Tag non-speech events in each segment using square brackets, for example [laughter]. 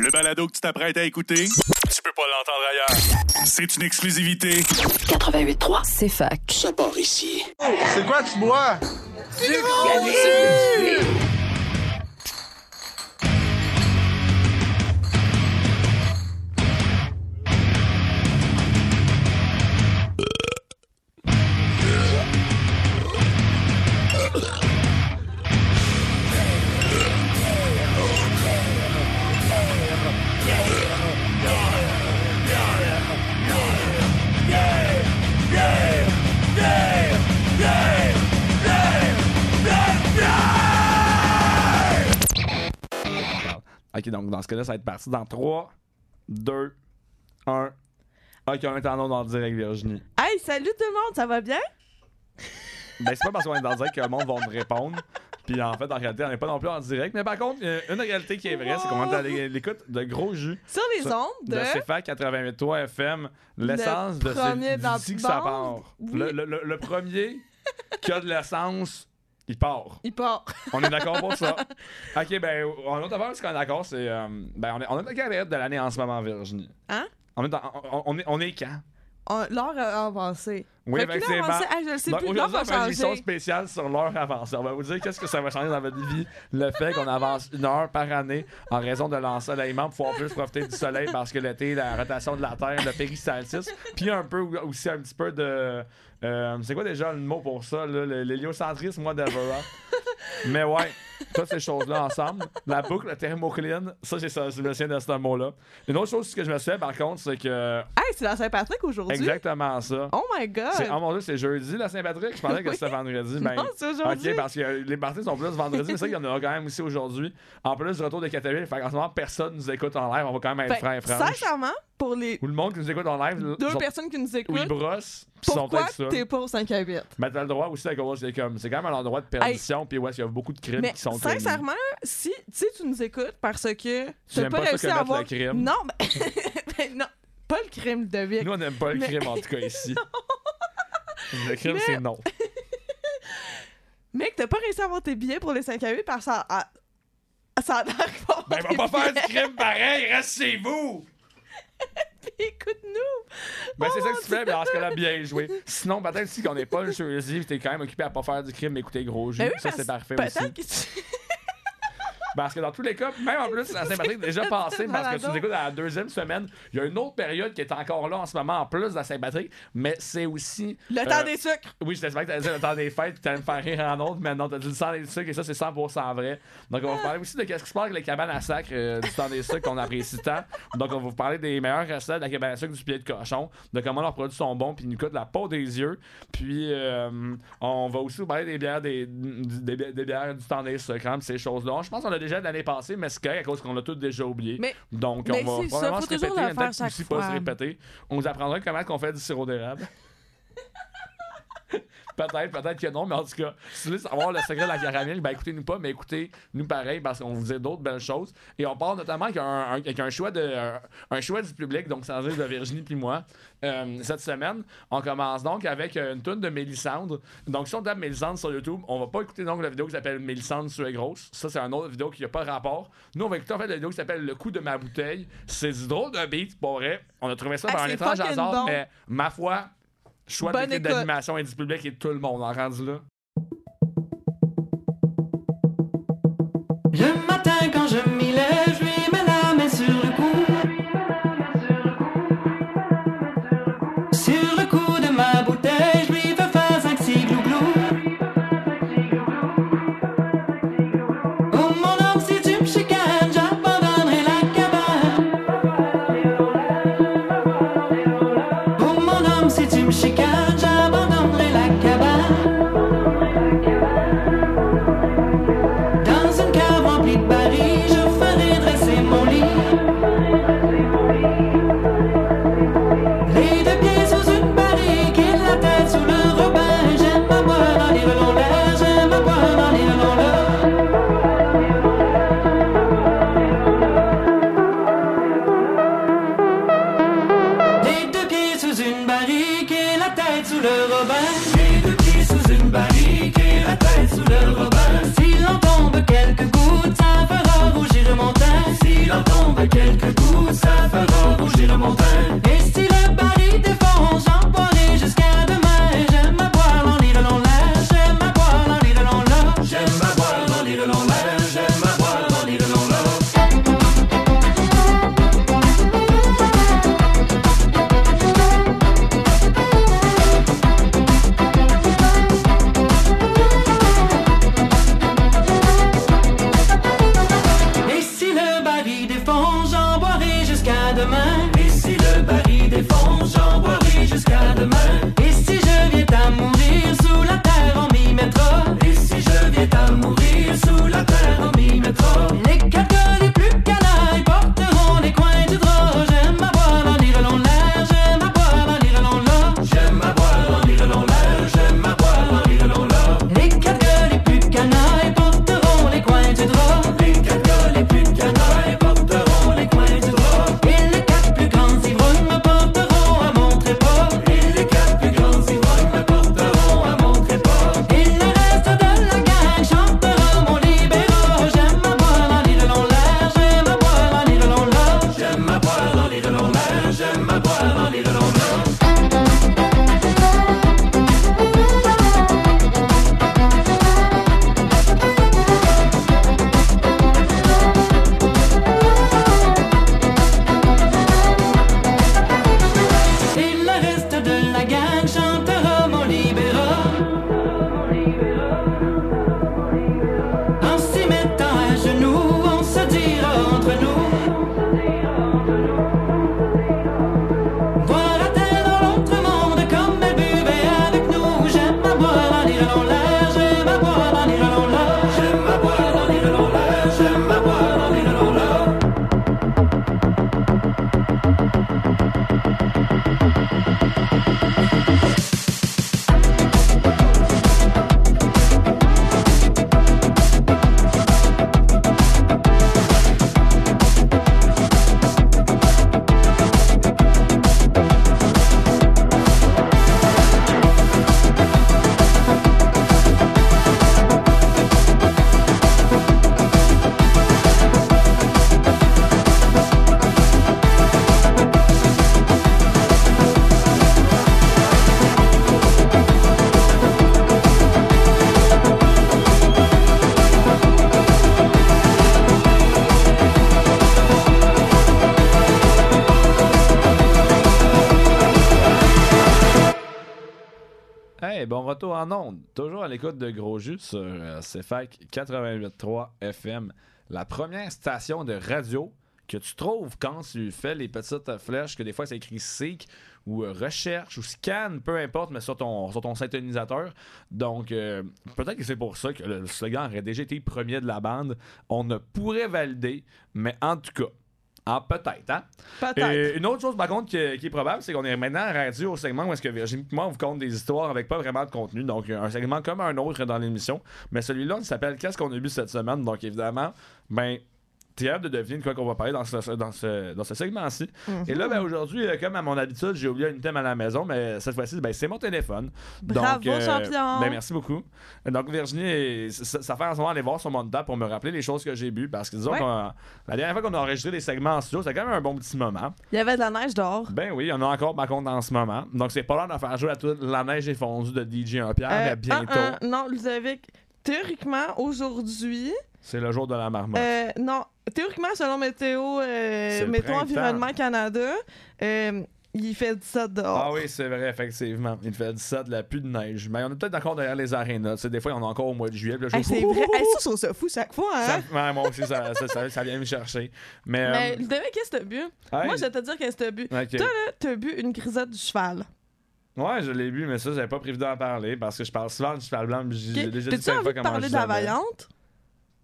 Le balado que tu t'apprêtes à écouter, tu peux pas l'entendre ailleurs. C'est une exclusivité. 88.3, c'est fac. Ça part ici. C'est quoi tu bois? [laughs] Ok, donc dans ce cas-là, ça va être parti dans 3, 2, 1. Ok, on est en onde en direct, Virginie. Hey, salut tout le monde, ça va bien? Ben, c'est pas parce qu'on est dans direct que le monde va me répondre. Puis en fait, en réalité, on n'est pas non plus en direct. Mais par contre, il y a une réalité qui est vraie, c'est qu'on est à l'écoute de gros jus. Sur les ondes De de... CFAC 88.3 FM, l'essence de dans d'ici que le ça part. Oui. Le, le- le- le premier qui a de l'essence, il part. Il part. On est d'accord pour ça. [laughs] Ok, ben, en autre affaire, ce qu'on est d'accord, c'est. euh, ben, on est, on est dans de l'année en ce moment, Virginie? Hein? On est, dans- on, on est, on est quand? L'heure a avancé. Oui, Fait que avec l'heure ses a avancé, hey, je le sais Donc plus, l'heure aujourd'hui, on fait une émission spéciale sur l'heure avancée. On va vous dire qu'est-ce que ça va changer dans votre vie. Le fait qu'on avance une heure par année en raison de l'ensoleillement pour pouvoir plus profiter du soleil parce que l'été, la rotation de la Terre, le péristaltisme, puis un peu aussi un petit peu de... euh, c'est quoi déjà le mot pour ça? L'héliocentrisme, whatever. hein? [laughs] Mais ouais, toutes ces choses-là ensemble. La boucle, la thermocline, ça, c'est ça, je me souviens de ce mot-là. Une autre chose que je me souviens, par contre, c'est que... Hey, c'est la Saint-Patrick aujourd'hui? Exactement ça. Oh my God! C'est, oh mon dieu, c'est jeudi la Saint-Patrick? Je pensais que c'était vendredi. [laughs] Ben, Non, c'est aujourd'hui. Ok, parce que les parties sont plus vendredi, mais ça, il y en aura quand même aussi aujourd'hui. En plus du retour de Caterpillar, fait qu'en ce moment, personne nous écoute en live. On va quand même être Fait, franc et franche. sincèrement, pour les Ou le monde qui nous écoute en live, deux sont- personnes qui nous écoutent, brossent, puis ils sont pourquoi t'es pas au 5 à 8? Mais t'as le droit aussi à cause c'est comme c'est quand même un endroit de perdition puis ouais il y a beaucoup de crimes Mais qui sont sincèrement, si, si tu nous écoutes parce que t'as pas pas réussi à avoir... le crime? Non, [laughs] mais... non, pas le crime de Vic. nous on n'aime pas le crime en [laughs] tout cas ici. Le crime Mais- c'est non. [laughs] Mec, t'as pas réussi à avoir tes billets pour les 5 à 8 parce que ça a... Ça a l'air va ben avoir va pas faire du crime pareil reste chez vous [laughs] Écoute-nous! Ben, c'est Oh ça que tu fais, mais dans ce cas-là, bien joué. [laughs] Sinon, peut-être si on n'est pas le jersey, t'es quand même occupé à pas faire du crime, mais écouter gros jus. Ben oui, ça, c'est parfait aussi. que tu... [laughs] Parce que dans tous les cas, même en plus, la Saint-Patrick est déjà [laughs] passé, parce que tu nous écoutes à la deuxième semaine. Il y a une autre période qui est encore là en ce moment, en plus de la Saint-Patrick, mais c'est aussi. Le euh, temps des sucres! Oui, je t'espère que t'allais dire le temps des fêtes, puis t'allais me faire rire en autre, mais non, t'as dit le temps des sucres, et ça, c'est 100% vrai. Donc, on va vous parler aussi de qu'est-ce qui se passe avec les cabanes à sac euh, du temps des sucres qu'on apprécie tant. Donc, on va vous parler des meilleures recettes de la cabane à sucre du pied de cochon, de comment leurs produits sont bons, puis ils nous coûtent la peau des yeux. Puis, euh, on va aussi vous parler des bières, des, des, des- des bières du temps des sucres, hein, ces choses-là. Je pense qu'on l'a déjà de l'année passée, mais c'est correct à cause qu'on l'a tous déjà oublié. Mais- Donc, mais on va ça, probablement faut se répéter, peut-être chaque aussi pas se répéter. On vous apprendra comment on fait du sirop d'érable. Peut-être, peut-être que non, mais en tout cas, si vous voulez savoir le secret de la caramel, ben écoutez-nous pas, mais écoutez-nous pareil parce qu'on vous dit d'autres belles choses. Et on parle notamment avec un, un- avec un choix de un, un choix du public, donc sans dire de Virginie puis moi. Euh, cette semaine, on commence donc avec une tune de Mélissandre. Donc si on tape Mélissandre sur YouTube, on va pas écouter donc la vidéo qui s'appelle Mélissandre tu es grosse. Ça c'est une autre vidéo qui a pas rapport. Nous on va écouter en fait la vidéo qui s'appelle Le coup de ma bouteille. C'est du drôle de beat pour vrai. On a trouvé ça Ah, par un c'est étrange hasard, bon. mais ma foi, choix de d'animation et du public et tout le monde en rendu là. Le matin quand je m'y lève, je jusqu'à demain. CFAC 88.3 FM. La première station de radio que tu trouves quand tu fais les petites flèches, que des fois c'est écrit SEEK ou euh, recherche ou scan, peu importe, mais sur ton, sur ton. Donc, euh, peut-être que c'est pour ça que le slogan aurait déjà été premier de la bande. On ne pourrait valider, mais en tout cas, ah, peut-être, hein? Peut-être. Et une autre chose, par contre, qui, est- qui est probable, c'est qu'on est maintenant rendu au segment où est-ce que Virginie et moi, on vous compte des histoires avec pas vraiment de contenu. Donc, un segment comme un autre dans l'émission. Mais celui-là, il s'appelle Qu'est-ce qu'on a bu cette semaine? Donc, évidemment, ben. T'es hâte de deviner de quoi qu'on va parler dans ce, dans ce, dans ce segment-ci. Et là, ben, aujourd'hui, euh, comme à mon habitude, j'ai oublié une thème à la maison, mais cette fois-ci, ben, c'est mon téléphone. Bravo, Donc, euh, champion. Ben, merci beaucoup. Donc, Virginie, ça, ça fait en ce moment aller voir sur mon table pour me rappeler les choses que j'ai bu. Parce que disons Ouais. qu'on- la dernière fois qu'on a enregistré des segments en studio, c'était quand même un bon petit moment. Il y avait de la neige dehors. Ben oui, il y en a encore par contre en ce moment. Donc c'est pas l'heure de faire jouer à toute la neige est fondue de DJ 1 Pierre, Euh, mais bientôt. un, un, non, Ludovic, théoriquement, aujourd'hui, C'est le jour de la marmotte. euh, non, théoriquement, selon Météo, euh, le Météo. Environnement Canada, euh, il fait 17 dehors. Ah oui, c'est vrai, effectivement. Il fait 17, la pluie de neige. Mais on est peut-être encore derrière les arénas. Tu des fois, on est encore au mois de juillet. Hey, c'est vrai. Hey, ça, je trouve ça fou chaque fois, hein? Ça, ouais, moi aussi, ça, ça, vient me chercher. Mais. Mais euh, Ludovic, qu'est-ce que t'as bu? hey, Moi, je vais te dire qu'est-ce que t'as bu. ok. Toi, là, t'as bu une grisette du cheval. Ouais, je l'ai bu, mais ça, j'avais pas prévu d'en parler parce que je parle souvent du cheval blanc. J'ai Ok. déjà dit envie fois comment parler je de la vaillante?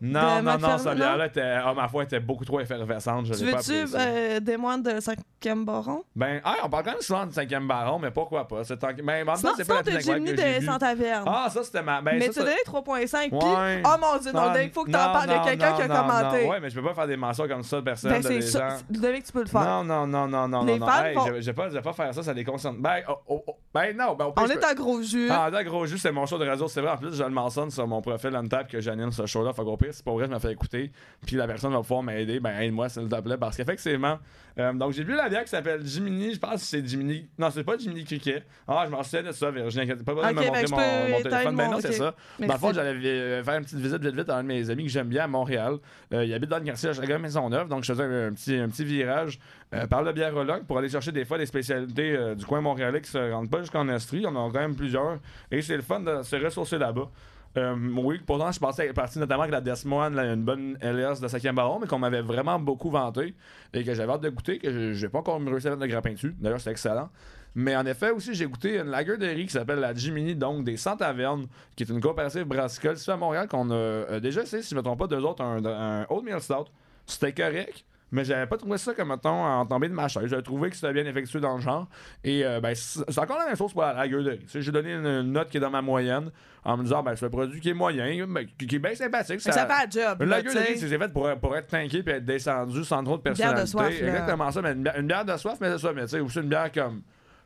Non, de non, non, non? bière-là, était- ah, ma foi, était beaucoup trop effervescente. Je Tu veux-tu euh, des moines de 5e baron? Ben, ah, on parle quand même souvent du cinquième baron, mais pourquoi pas? C'est tant... Ben, en même temps, c'est pas la plus que de vue. Saint-Taverne. Ah, ça, c'était ma. Ben, mais ça, tu donné 3.5, puis... Ouais. Oh mon Dieu, non, il faut que t'en non, parles. Il y a non, quelqu'un qui a non, commenté. Non, ouais, mais je peux pas faire des mentions comme ça de personne. Ben, de c'est ça. Ludovic, tu peux le faire. Non, non, non, non, non, Les non. fans font- je, je vais pas, faire ça, ça les concerne. Ben, oh, oh, oh, Ben non, ben On est en gros jus. Ah, dans gros jus, c'est mon show de radio, c'est vrai. En plus, je le mentionne sur mon profil Untap que j'anime ce show-là. Fait pire, c'est pas vrai, je me fais écouter. Puis la personne va pouvoir m'aider. Ben, aide-moi, s'il te plaît. Parce qu'effectivement, euh, donc j'ai vu la bière qui s'appelle Jiminy. Je pense que c'est Jiminy. Non, c'est pas Jiminy Cricket. Ah, je m'en souviens de ça, Virginie. Pas besoin de me ben, montrer mon, mon téléphone. Ben non, c'est ok. ça. Dans le Merci. fond, j'allais euh, faire une petite visite vite vite à un de mes amis que j'aime bien à Montréal. Euh, il habite dans le quartier à Maisonneuve. Donc, je faisais un, un petit, un petit virage euh, par le biérologue pour aller chercher des fois des spécialités euh, du coin montréalais qui se rendent pas jusqu'en Estrie. On en a quand même plusieurs. Et c'est le fun de se ressourcer là-bas. Euh, oui, pourtant, je pensais partir notamment avec la Desmoine, là, une bonne LS de 5e ballon, mais qu'on m'avait vraiment beaucoup vanté et que j'avais hâte de goûter, que j'ai pas encore réussi à mettre de grappin dessus. D'ailleurs, c'est excellent. Mais en effet, aussi, j'ai goûté une lager de riz qui s'appelle la Jiminy, donc des 100 tavernes, qui est une coopérative brassicole ici à Montréal qu'on a euh, déjà essayé, si je ne me trompe pas, deux autres, un, un Oatmeal Stout. C'était correct. Mais j'avais pas trouvé ça comme, mettons, en tombée de ma chaise. J'avais trouvé que c'était bien effectué dans le genre. Et euh, ben, c'est encore la même chose pour la lager de riz. Tu sais, J'ai donné une, une note qui est dans ma moyenne en me disant, ben, c'est un produit qui est moyen, mais qui, qui est bien sympathique. Mais ça fait un job. Sais. riz, c'est fait pour, pour être tanké puis être descendu sans trop de Une bière de personnalité. soif. Exactement ça, mais une, bière- une bière de soif, mais c'est ça. Mais tu sais, aussi une bière comme.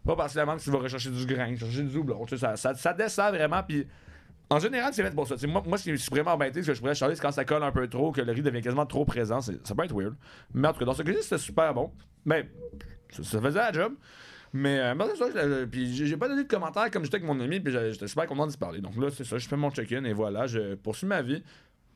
Pas particulièrement que tu vas rechercher du grain, chercher du sais, ça, ça, ça descend vraiment. Puis en général, c'est fait pour ça. Tu sais, moi, moi, je suis vraiment embêté, ce que je pourrais charler, c'est quand ça colle un peu trop, que le riz devient quasiment trop présent. Ça peut être weird. Mais en tout cas, dans ce cas-ci, c'était super bon. Mais ça, ça faisait la job. Mais, euh, c'est ça, je- je- puis j'ai pas donné de commentaires comme j'étais avec mon ami, puis j'étais super content d'y parler. Donc là, c'est ça, je fais mon check-in et voilà, je poursuis ma vie.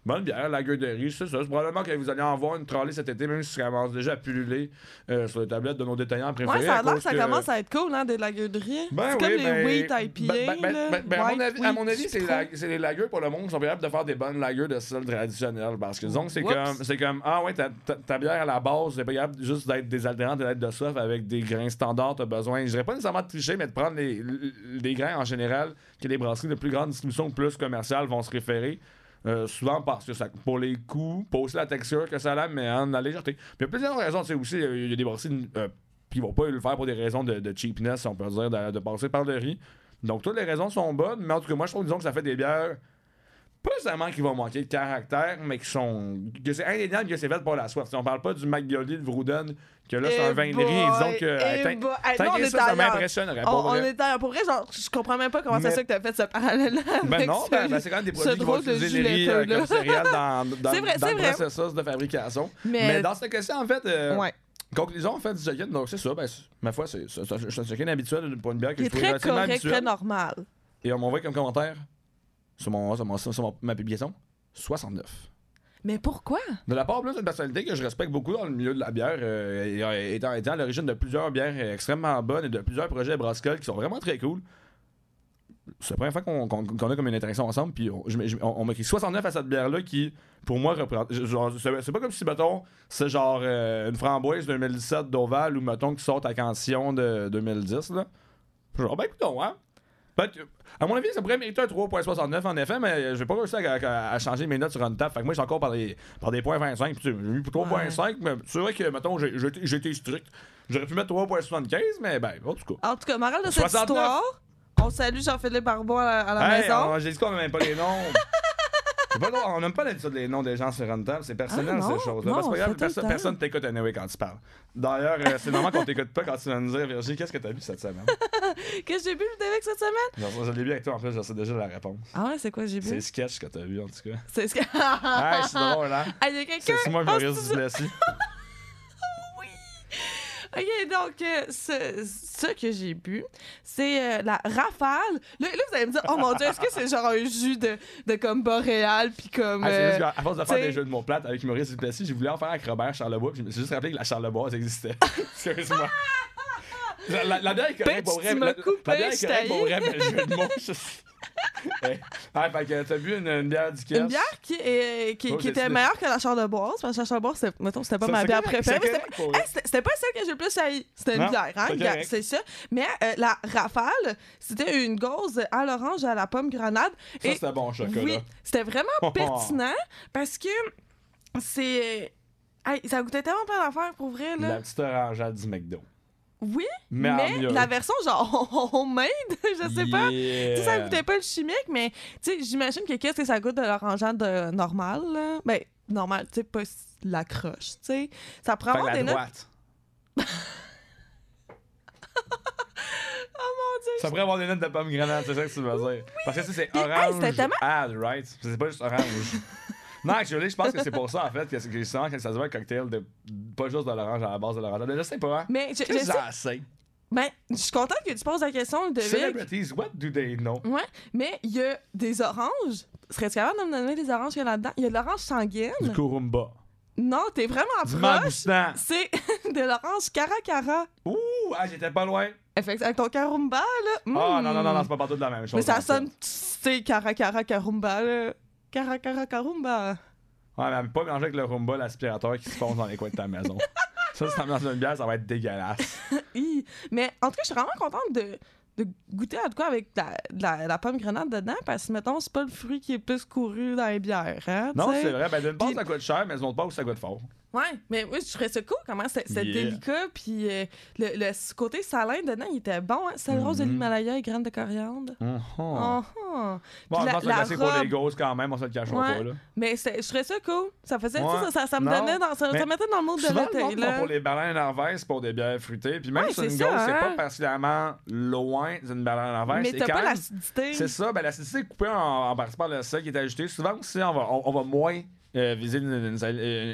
Bonne bière, la gueule de riz, c'est ça. C'est probablement que vous allez en voir une trolley cet été, même si ça commence déjà à pulluler euh, sur les tablettes de nos détaillants préférés. Ouais, ça a l'air que ça commence à être cool, hein, des lagers de riz. ben c'est comme oui, les ben, wheat IPA. ben, ben, là. ben, ben, à, mon avis, à mon avis, c'est la- les pour le monde qui sont capables de faire des bonnes lagers de style traditionnel. Parce que disons que c'est comme, c'est comme, ah ouais, ta, ta- ta bière à la base, c'est pas capable juste d'être désaltérante et d'être de soif avec des grains standards, t'as besoin, je dirais pas nécessairement de tricher, mais de prendre les, les- des grains en général que les brasseries de plus grande distribution plus commerciales vont se référer. Euh, souvent parce que ça, pour les coûts, pas aussi la texture que ça a, mais en la légèreté. Puis il y a plusieurs raisons, tu sais, aussi, il y a des brasseries euh, vont pas le faire pour des raisons de, de cheapness, si on peut dire, de, de passer par le riz. Donc toutes les raisons sont bonnes, mais en tout cas, moi je trouve disons que ça fait des bières pas nécessairement qui vont manquer de caractère, mais qui sont. que c'est indéniable que c'est fait pour la soif. Si on parle pas du McGoldy de Vrouden, que là c'est un Eh vin de riz, et disons que. eh est ça, ça m'impressionnerait. On, pour on vrai. est ailleurs. Pour vrai, genre, je comprends même pas comment Mais- c'est ça que t'as fait ce parallèle-là. [laughs] Ben non, ben, ben, c'est quand même des produits qui vont utiliser les riz euh, là. comme céréales dans, [laughs] dans, le processus de fabrication. Mais, dans ce cas-ci, en fait, euh, ouais. conclusion, en fait, du check-in, donc c'est ça, ben, ma foi, c'est un check-in habituel pour une bière que je trouve correct, très normal. Et on m'envoie comme commentaire sur, mon, sur, mon- sur mon- ma publication 69. Mais pourquoi? De la part plus d'une personnalité que je respecte beaucoup dans le milieu de la bière, euh, étant, étant à l'origine de plusieurs bières extrêmement bonnes et de plusieurs projets brassicoles qui sont vraiment très cool. C'est la première fois qu'on a comme une interaction ensemble, puis on, je- je- on, on m'a écrit 69 à cette bière-là qui, pour moi, représente. genre, C'est c'est pas comme si, mettons, c'est genre euh, une framboise 2017 d'Oval ou, mettons, qui sort à Cancion de 2010, là. Genre, ben écoutons, hein. À mon avis, ça pourrait mériter un 3.69 en effet, mais je vais pas réussir à, à- à changer mes notes sur Untap. Fait que moi, j'ai encore par des, par des points 25. Puis, tu sais, j'ai pour 3.5, mais c'est vrai que, mettons, j'ai j'ai été- j'ai strict. J'aurais pu mettre 3.75, mais ben, en tout cas. En tout cas, morale de cette 69. histoire, on salue Jean-Philippe Barbeau à la, à la Hey, maison. on- J'ai dit qu'on n'aime pas les noms. [laughs] C'est pas drôle, on n'aime pas l'habitude des noms des gens sur Untap, c'est personnel Ah, non, ces choses-là. non, Parce que on regarde, fait tout le perso- temps. personne t'écoute anyway quand tu parles. D'ailleurs, euh, c'est normal qu'on t'écoute pas quand tu vas nous dire, Virginie, qu'est-ce que t'as vu cette semaine? [laughs] Qu'est-ce que j'ai bu avec cette semaine? Genre, je l'ai vu avec toi en plus, je sais déjà la réponse. Ah ouais, c'est quoi j'ai C'est bu? sketch que t'as vu en tout cas. C'est ce que. Ah, c'est drôle, hein? [laughs] Ah, il y a quelqu'un. C'est moi, Ah, Maurice c'est. Duplessis? [laughs] Ok, donc, euh, ce, ce que j'ai bu, c'est euh, la rafale. Là, là, vous allez me dire, oh mon dieu, est-ce que c'est genre un jus de, de comme boréal, puis comme. Ah, c'est euh, juste qu'à à force de faire t'sais- des jeux de mots plates avec Maurice Duplessis, j'ai voulu en faire avec Robert Charlebois, puis je me suis juste rappelé que la Charlebois, ça existait. [laughs] Excuse-moi. [laughs] La, la, la bière est correcte pour vrai. tu m'as La, coupé, la bière est je correcte pour vrai, mais le jeu de mots, je... Eh, [laughs] ah, fait que t'as bu une, une bière du Kies. Une bière qui, est- qui, Oh, qui était meilleure que la Charleboise. Parce que la Charleboise, c'était, mettons, c'était pas Ça, ma bière correct, préférée. C'était. Hey, pas celle que j'ai le plus haï. C'était une Non, bière, hein? c'est ça. Mais euh, la rafale, c'était une gauze à l'orange à la pomme grenade. Ça, Et c'était bon chocolat. oui, c'était vraiment [laughs] pertinent parce que c'est. Hey, ça goûtait tellement plein d'affaires pour vrai, là. La petite orangeade du McDo. Oui, Mais, la version genre [laughs] homemade, [laughs] je sais pas. Tu sais, ça goûtait pas le chimique, mais tu sais, j'imagine que qu'est-ce que ça goûte de l'orangeade de normal, là? Ben, normal, tu sais, pas la croche, tu sais. Ça prend vraiment la des notes. droite. [laughs] Oh mon dieu, Ça pourrait avoir des notes de pommes grenades, c'est ça que tu veux dire. Parce que ça, c'est hey, orange. c'était tellement- Add, right? C'est pas juste orange. Non, actually, je pense que c'est pour ça, en fait, que c'est que souvent, quand ça se voit un cocktail de. Pas juste de l'orange à la base de l'orange. Je sais pas, hein? Mais je, que sais- c'est? ben, je suis contente que tu poses la question de. Celebrities, what do they know? Ouais, mais il y a des oranges. Serais-tu capable de me donner les oranges qu'il y a là-dedans? Il y a de l'orange sanguine. Du kurumba. Non, t'es vraiment Du proche. C'est [laughs] de l'orange caracara. Ouh, ah, j'étais pas loin. Effectivement, avec ton carumba, là. Ah, mm. non, non, non, non, c'est pas partout de la même chose. Mais ça sonne, c'est caracara carumba, là. Caracara carumba. Ouais, mais pas mélanger avec le rumba, l'aspirateur qui se fonce dans les coins de ta maison. ça, si t'en dans une bière, ça va être dégueulasse. [laughs] Hi. Mais en tout cas, je suis vraiment contente de, de goûter à de quoi avec la, la, la pomme grenade dedans, parce que, mettons, c'est pas le fruit qui est plus couru dans les bières, hein, Non, c'est vrai. Ben, d'une part, ça coûte cher, mais d'une autre part, ça coûte fort. Ouais, mais oui, je trouvais ça cool comment c'était Yeah. délicat, puis euh, le, le côté salin dedans, il était bon, hein. Sel rose de Mhm. l'Himalaya et graines de coriandre. Mhm. Oh, oh. Bon, Puis je la- pense que la c'est assez pour robe- les gosses quand même, on se le cachera Ouais. pas, là. Mais je trouvais ça cool. Ça faisait, Ouais. ça, ça, ça me Non. donnait dans, ça, mettait dans le mode de le l'été, là. pour les baleines l'envers, c'est pour des bières fruitées. Puis même Ouais, si c'est c'est une ça, gosse, c'est hein. pas particulièrement loin d'une baleine à l'envers. Mais c'est t'as pas l'acidité. C'est ça, ben l'acidité est coupée en, en partie par le sel qui est ajouté. Souvent aussi, on va, on, on va moins euh, viser une,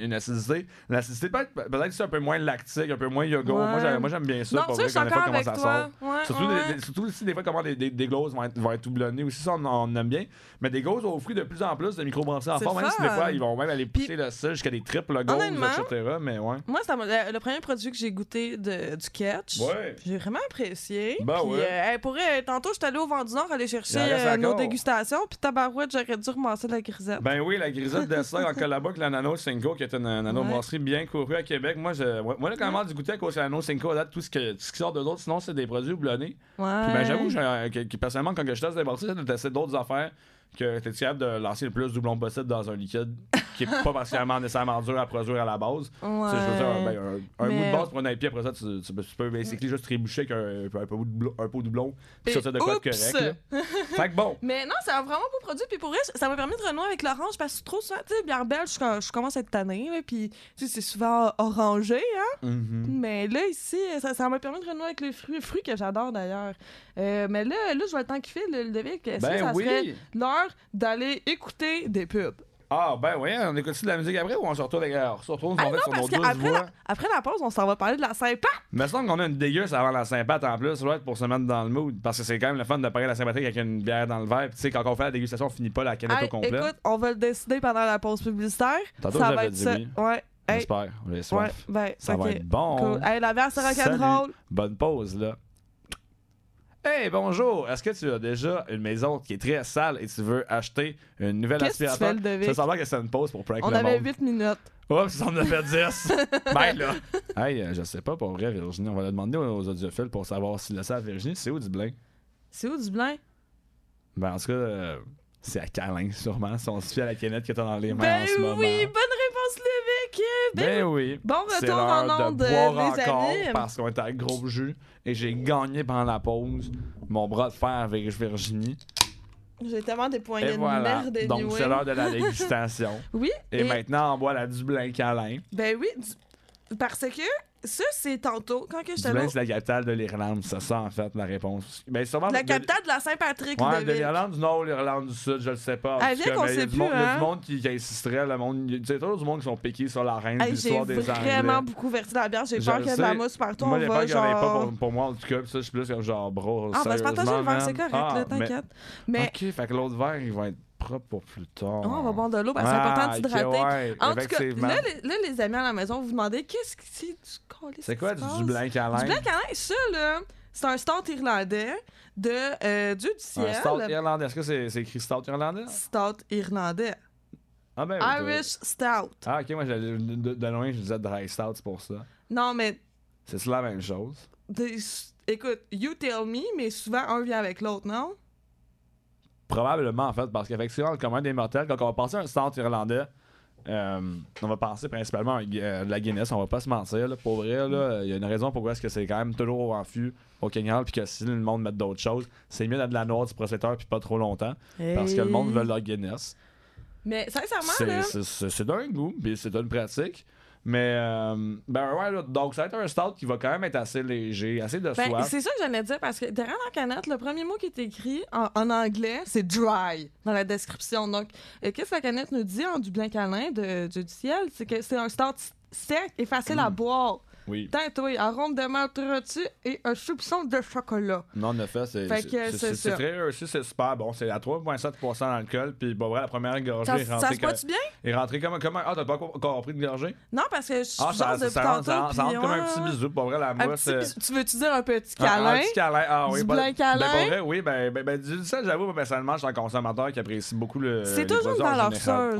une- acidité. L'acidité peut être peut-être que c'est un peu moins lactique, un peu moins yogourt. Ouais. Moi, j'aime, moi, j'aime bien ça. non, pour ça, vrai, je suis comment avec ça toi. Ouais, Surtout, ouais. des- surtout aussi, des fois, comment des, des, vont être, vont être tout. Aussi, ça, on, on aime bien. Mais des gauzes offrent de plus en plus de microbrasseries en forme, même si des fois, ils vont même aller pousser le sel jusqu'à des triples Honnêtement, etc. Mais ouais. Moi, c'est le, le premier produit que j'ai goûté de, du catch. Ouais. J'ai vraiment apprécié. Ben puis, ouais. euh, pour tantôt, j'étais allée au Vent du Nord aller chercher euh, nos dégustations. Puis tabarouette, j'aurais dû ramasser de la grisette. Ben oui, la grisette de ça [laughs] en collabo avec la Nano Cinco, qui est une, une nano-brasserie bien courue à Québec. Moi, je, moi, moi, là, quand même, du goûter à cause de la Nano Cinco, à date, tout ce, que, tout ce qui sort de autres, sinon, c'est des produits houblonnés. ouais. Puis ben, j'avoue j'ai- que, que personnellement, quand que je teste des brasseries, j'essaie d'autres affaires que t'es capable de lancer le plus de doublons possible dans un liquide [laughs] qui est pas particulièrement nécessairement dur à produire à la base. Ouais. Tu sais, je veux dire, un, ben, un, un Mais- bout de base pour un IPA, après ça, tu, tu, peux- tu peux basically juste trébucher avec un, un, pot de doublon- un pot de doublon, puis Et sortir de quoi de correct. là. fait que bon. [laughs] Mais non, c'est un vraiment beau produit. Puis pour vrai, ça m'a permis de renouer avec l'orange parce que trop souvent, tu sais, bière belge, je, je commence à être tannée. là, Puis tu sais, c'est souvent orangé. Hein? Mhm. Mais là, ici, ça ça m'a permis de renouer avec le fruit, fruit que j'adore d'ailleurs. Euh, mais là, là, je vois le temps qu'il fait, le, le Devic. Est-ce que Ben ça oui. serait l'heure d'aller écouter des pubs? Ah, ben oui, on écoute de la musique après ou on se retourne, avec, on se retourne Ah on va non, sur nos parce qu'après voix? la, après la pause, on s'en va parler de la Saint-Pat. Il me semble qu'on a une dégueuse avant la Saint-Pat en plus, right, pour se mettre dans le mood. Parce que c'est quand même le fun de parler de la Saint-Patrick avec une bière dans le verre. Puis tu sais, quand on fait la dégustation, on finit pas la canette Hey, au complet. écoute, on va le décider pendant la pause publicitaire. Tantôt, ça va être ça. oui. Ouais. Hey, J'espère, ouais, ben, Ça va être bon. Cool. Hey, la bière, c'est rock'n'roll. Bonne pause, là. Hey, bonjour! Est-ce que tu as déjà une maison qui est très sale et tu veux acheter une nouvelle Qu'est-ce que tu aspirateur? fais, le? Ça semble que c'est une pause pour prank On le avait monde. 8 minutes. Oups, ça en a fait 10. ben là. Hey, euh, je sais pas pour vrai, Virginie. On va le demander aux audiophiles pour savoir si le savent, Virginie. C'est où du blanc? C'est où du blanc? Ben, en tout cas, euh, c'est à Calin, sûrement, si on se fie à la canette que t'as dans les mains Ben en ce moment. oui, bonne Ben, Ben oui. Bon retour en onde, de euh, boire les encore amis. parce qu'on était à gros jus et j'ai gagné pendant la pause mon bras de fer avec Virginie. J'ai tellement des poignées Et voilà. de merde Donc anyway. c'est l'heure de la [laughs] dégustation. Oui, Et, et, maintenant on boit la Dublin Calin. ben oui, du- parce que ça, c'est tantôt, quand que j'étais Dublin là, c'est la capitale de l'Irlande, c'est ça en fait la réponse. Ben sûrement la de- capitale de la Saint-Patrick, Ouais, de l'Irlande du Nord l'Irlande du Sud, je le sais pas. En Ah, tout viens cas, qu'on mais il y a sait du monde- plus, Il y a hein. du monde qui, qui insisterait, le monde. Tu sais, toujours du monde qui sont piqués sur la reine, Hey, l'histoire j'ai des vraiment Anglais. beaucoup verti la bière. J'ai Je peur le qu'il y ait de la sais. mousse partout. Moi, on va en pas pour, pour moi, en tout cas. Puis ça, je suis plus comme genre, bro. Ah, on va se partager le verre, c'est correct, Ah, là, mais- t'inquiète. Mais, Ok, fait que l'autre verre, il va être propre pour plus tard. Oh, on va boire de l'eau, parce que c'est Ah, important d'hydrater. En tout cas, là les, là, les amis à la maison, vous vous demandez qu'est-ce que c'est du calice C'est quoi du se Dublin passe? Calin? Du blanc câlin, ça, là, c'est un stout irlandais de euh, Dieu du ciel. Un stout irlandais. Est-ce que c'est écrit stout irlandais? Stout irlandais. Ah ben oui, Irish stout. Ah ok, moi j'allais- de, de- de loin je disais dry stout, c'est pour ça. Non, mais C'est la même chose? des- écoute, you tell me, mais souvent un vient avec l'autre, non? Probablement en fait, parce qu'effectivement, le commun des mortels, quand on va passer un stout irlandais, euh, on va penser principalement à euh, la Guinness, on va pas se mentir. Là. Pour vrai, il y a une raison pourquoi est-ce que c'est quand même toujours en fût au Kenya, puis que si le monde met d'autres choses, c'est mieux d'être de la noix du processeur puis pas trop longtemps, parce que le monde veut leur Guinness. Mais sincèrement, C'est- là, C'est c'est- c'est d'un goût, puis c'est une pratique. Mais, euh, ben ouais, là, donc ça va être un stout qui va quand même être assez léger, assez de Ben, soif. c'est ça que j'allais dire parce que derrière la canette, le premier mot qui est écrit en, en anglais, c'est dry dans la description. Donc, euh, qu'est-ce que la canette nous dit en Dublin câlin de, de- du ciel? C'est que c'est un stout sec et facile à boire. Oui. Tintoué, arôme de menthe rôti et un soupçon de chocolat. Non, en effet, c'est Fait c'est- c'est- c'est c'est ça. très réussi, c'est super bon. C'est à 3,7% d'alcool, puis bon, vrai, la première gorgée Ça, est ça rentrée, se passe bien? est rentrée comme, comme un- Ah, t'as pas encore- pris de gorgée? Non, parce que je suis Ah, ça, genre ça, ça, rentre- tantôt, ça, ça comme un petit bisou. Pour vrai, la Un mousse. petit euh. Tu veux-tu dire un petit un- Un, câlin? petit câlin. Ah, oui? Ben, pour vrai, oui. Ben, ben, ben, du sel, j'avoue, moi, personnellement, je suis un consommateur qui apprécie beaucoup le. C'est toujours une valeur.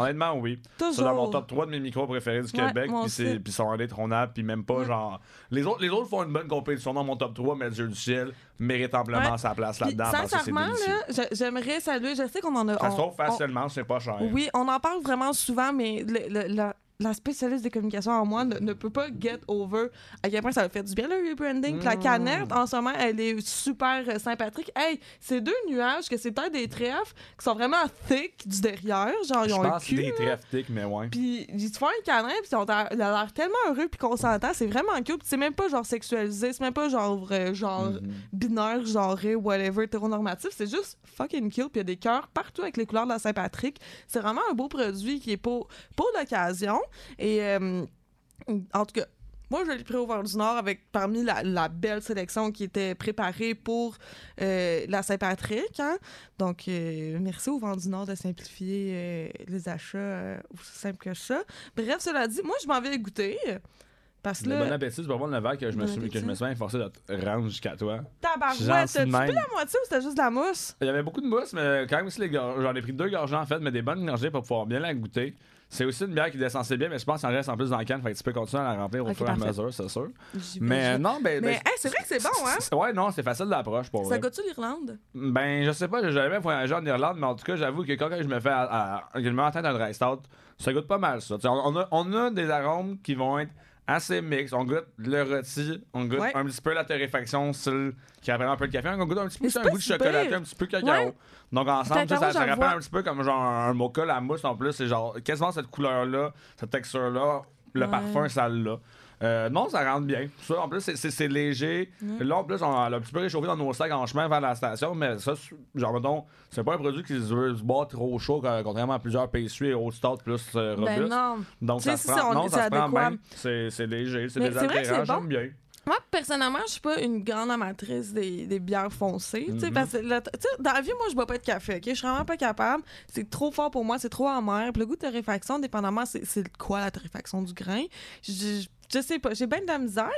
Honnêtement, oui. Toujours. C'est dans mon top 3 de mes micros préférés du Québec, moi puis c'est- ils sont indétrônables, puis même pas. Genre. Les autres, les autres font une bonne compétition dans mon top 3, mais jeu du ciel mérite amplement Ouais. sa place là-dedans. sincèrement, là, j'a- j'aimerais saluer. Je sais qu'on en a. Ça se on- facilement, c'est pas cher. Oui, on en parle vraiment souvent, mais le- la spécialiste des communications en moi ne, ne peut pas get over à quel point ça a fait du bien le rebranding. La Mm. canette, en ce moment, elle est super euh, sympathique. Hey, c'est deux nuages que c'est peut-être des trèfles qui sont vraiment thick du derrière. Genre, ils Je ont un pense cul. des trèfles thick, mais ouais. Puis ils se font un câlin, puis ils ont l'air tellement heureux puis consentant. C'est vraiment cute. C'est même pas genre sexualisé, c'est même pas genre, euh, genre Mhm. binaire, genré, whatever, hétéronormatif. C'est juste fucking cute. Puis il y a des cœurs partout avec les couleurs de la Saint-Patrick. C'est vraiment un beau produit qui est pour, pour l'occasion. Et euh, en tout cas, moi, je l'ai pris au Vent du Nord avec parmi la, la belle sélection qui était préparée pour euh, la Saint-Patrick. hein. Donc, euh, merci au Vent du Nord de simplifier euh, les achats aussi simple que ça. Bref, cela dit, moi, je m'en vais goûter. Parce que Le là, bon appétit, c'est pas bon le verre que je me suis, que je me suis de te rendre jusqu'à toi. tabarouette, t'as-tu pris la moitié ou c'était juste de la mousse? Il y avait beaucoup de mousse, mais quand même aussi, les gor- j'en ai pris deux gorgées en fait, mais des bonnes gorgées pour pouvoir bien la goûter. C'est aussi une bière qui descend assez bien, mais je pense qu'il en reste en plus dans la canne, fait que tu peux continuer à la remplir au fur et à mesure, c'est sûr. Mais non, ben. Mais ben, hey, c'est vrai que c'est bon, hein? Ouais, non, c'est facile d'approche pour Ça goûte-tu l'Irlande? Ben, je sais pas, j'ai jamais voyagé en Irlande, mais en tout cas, j'avoue que quand je me fais à, à, je me mets en tête d'un dry stout, ça goûte pas mal ça. On a, on a des arômes qui vont être assez mixtes. On goûte le rôti, on goûte Ouais. un petit peu la torréfaction, style qui rappelle un peu le café, on goûte un petit peu un goût de chocolaté, un petit peu cacao. Ouais. Donc ensemble, ça, rappelle vois. un petit peu comme genre un mocha, la mousse en plus, c'est genre quasiment cette couleur-là, cette texture-là, le Ouais. parfum, ça l'a. Euh, non, ça rentre bien. Ça, en plus, c'est- léger. Là, en plus, on l'a un petit peu réchauffé dans nos sacs en chemin vers la station, mais ça, genre, mettons, c'est pas un produit qui se veut se boire trop chaud, euh, contrairement à plusieurs pastries et autres stouts plus euh, Ben non. Donc, ça se prend, on- non, ça se prend bien. C'est léger, c'est bon. j'aime bien. Moi, personnellement, je suis pas une grande amatrice des, des bières foncées. Mhm. Parce que le- dans la vie, moi, je bois pas de café. ok? Je suis vraiment pas capable. C'est trop fort pour moi, c'est trop amer. Puis le goût de torréfaction, dépendamment, c'est c'est quoi la torréfaction du grain. Je, je- je sais pas, j'ai bien de la misère.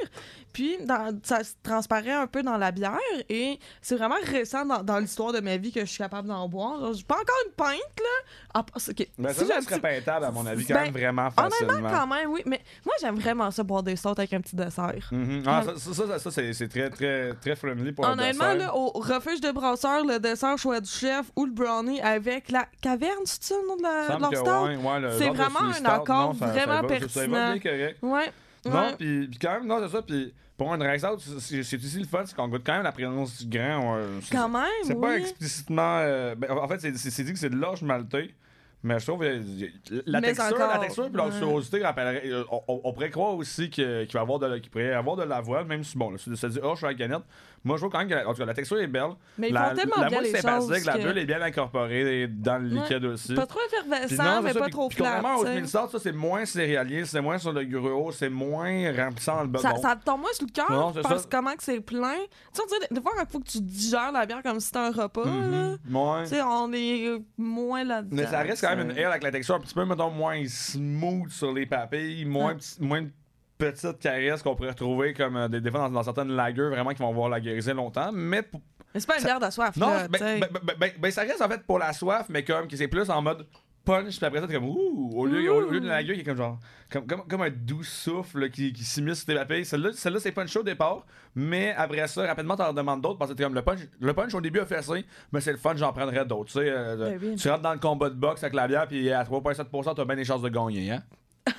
Puis dans- ça se transparaît un peu dans la bière et c'est vraiment récent dans, dans l'histoire de ma vie que je suis capable d'en boire. J'ai pas encore une pinte, là. Ah, ok. Ben, Si ça, ça un serait peintable, à mon avis, quand Ben, même vraiment Honnêtement, facilement. quand même, oui. Mais moi, j'aime vraiment ça, boire des sauces avec un petit dessert. Mhm. Ah, ça, ça, ça, ça, c'est c'est très, très, très friendly pour un Honnêtement, dessert. là, au refuge de brasseurs, le dessert choix du chef ou le brownie avec la caverne, c'est ça le nom de, la, leur ouais, C'est vraiment un accord non, vraiment pertinent. bien correct. Ouais. Non, puis quand même, non, c'est ça. Puis pour un dry stout, c'est aussi le fun, c'est qu'on goûte quand même la présence du c'est- Quand même, C'est pas explicitement. euh, ben, en fait, c'est- dit que c'est de l'orge maltais. Mais je trouve que la Mais texture, encore, la texture puis rappellerait. euh, On, pourrait croire aussi qu'il va avoir de, pourrait y avoir de l'avoine, même si bon, là, ça dit orge sur la canette. Moi, je trouve quand même que la, en tout cas, la texture est belle. Mais ils la, font tellement la bien les choses la que- bulle est bien incorporée dans le Ouais. liquide aussi. Pas trop effervescent, non, mais ça, pas puis- trop puis. Contrairement au Stout, ça c'est moins céréalier, c'est moins sur le gruau, c'est moins remplissant le Ça, bedon. ça tombe moins sur le cœur parce comment que c'est plein. Tu sais, des fois, il faut que tu digères la bière comme si c'était un repas. Mhm. Ouais. Tu sais, on est moins là-dedans. Mais ça reste quand même une air avec la texture un petit peu, mettons, moins smooth sur les papilles, moins, moins petite caresse qu'on pourrait retrouver comme euh, des, des fois dans, dans certaines lagers vraiment qui vont voir la guériser longtemps. Mais pour- Mais c'est pas une Ça- bière de soif, non, là, ben, ben, ben, ben, ben, ça reste en fait pour la soif, mais comme que c'est plus en mode punch, puis après ça, t'es comme ouh, au lieu, au, au lieu de la lager qui est comme genre, comme, comme, comme un doux souffle là, qui, qui s'immisce sur tes papilles. Celle-là, c'est punch au départ, mais après ça, rapidement, t'en demandes d'autres parce que t'es comme le punch, le punch au début a fait assez, mais c'est le fun, j'en prendrais d'autres. Tu sais, euh, tu rentres dans le combat de boxe avec la bière, puis à 3,7%, t'as bien des chances de gagner, hein? Mais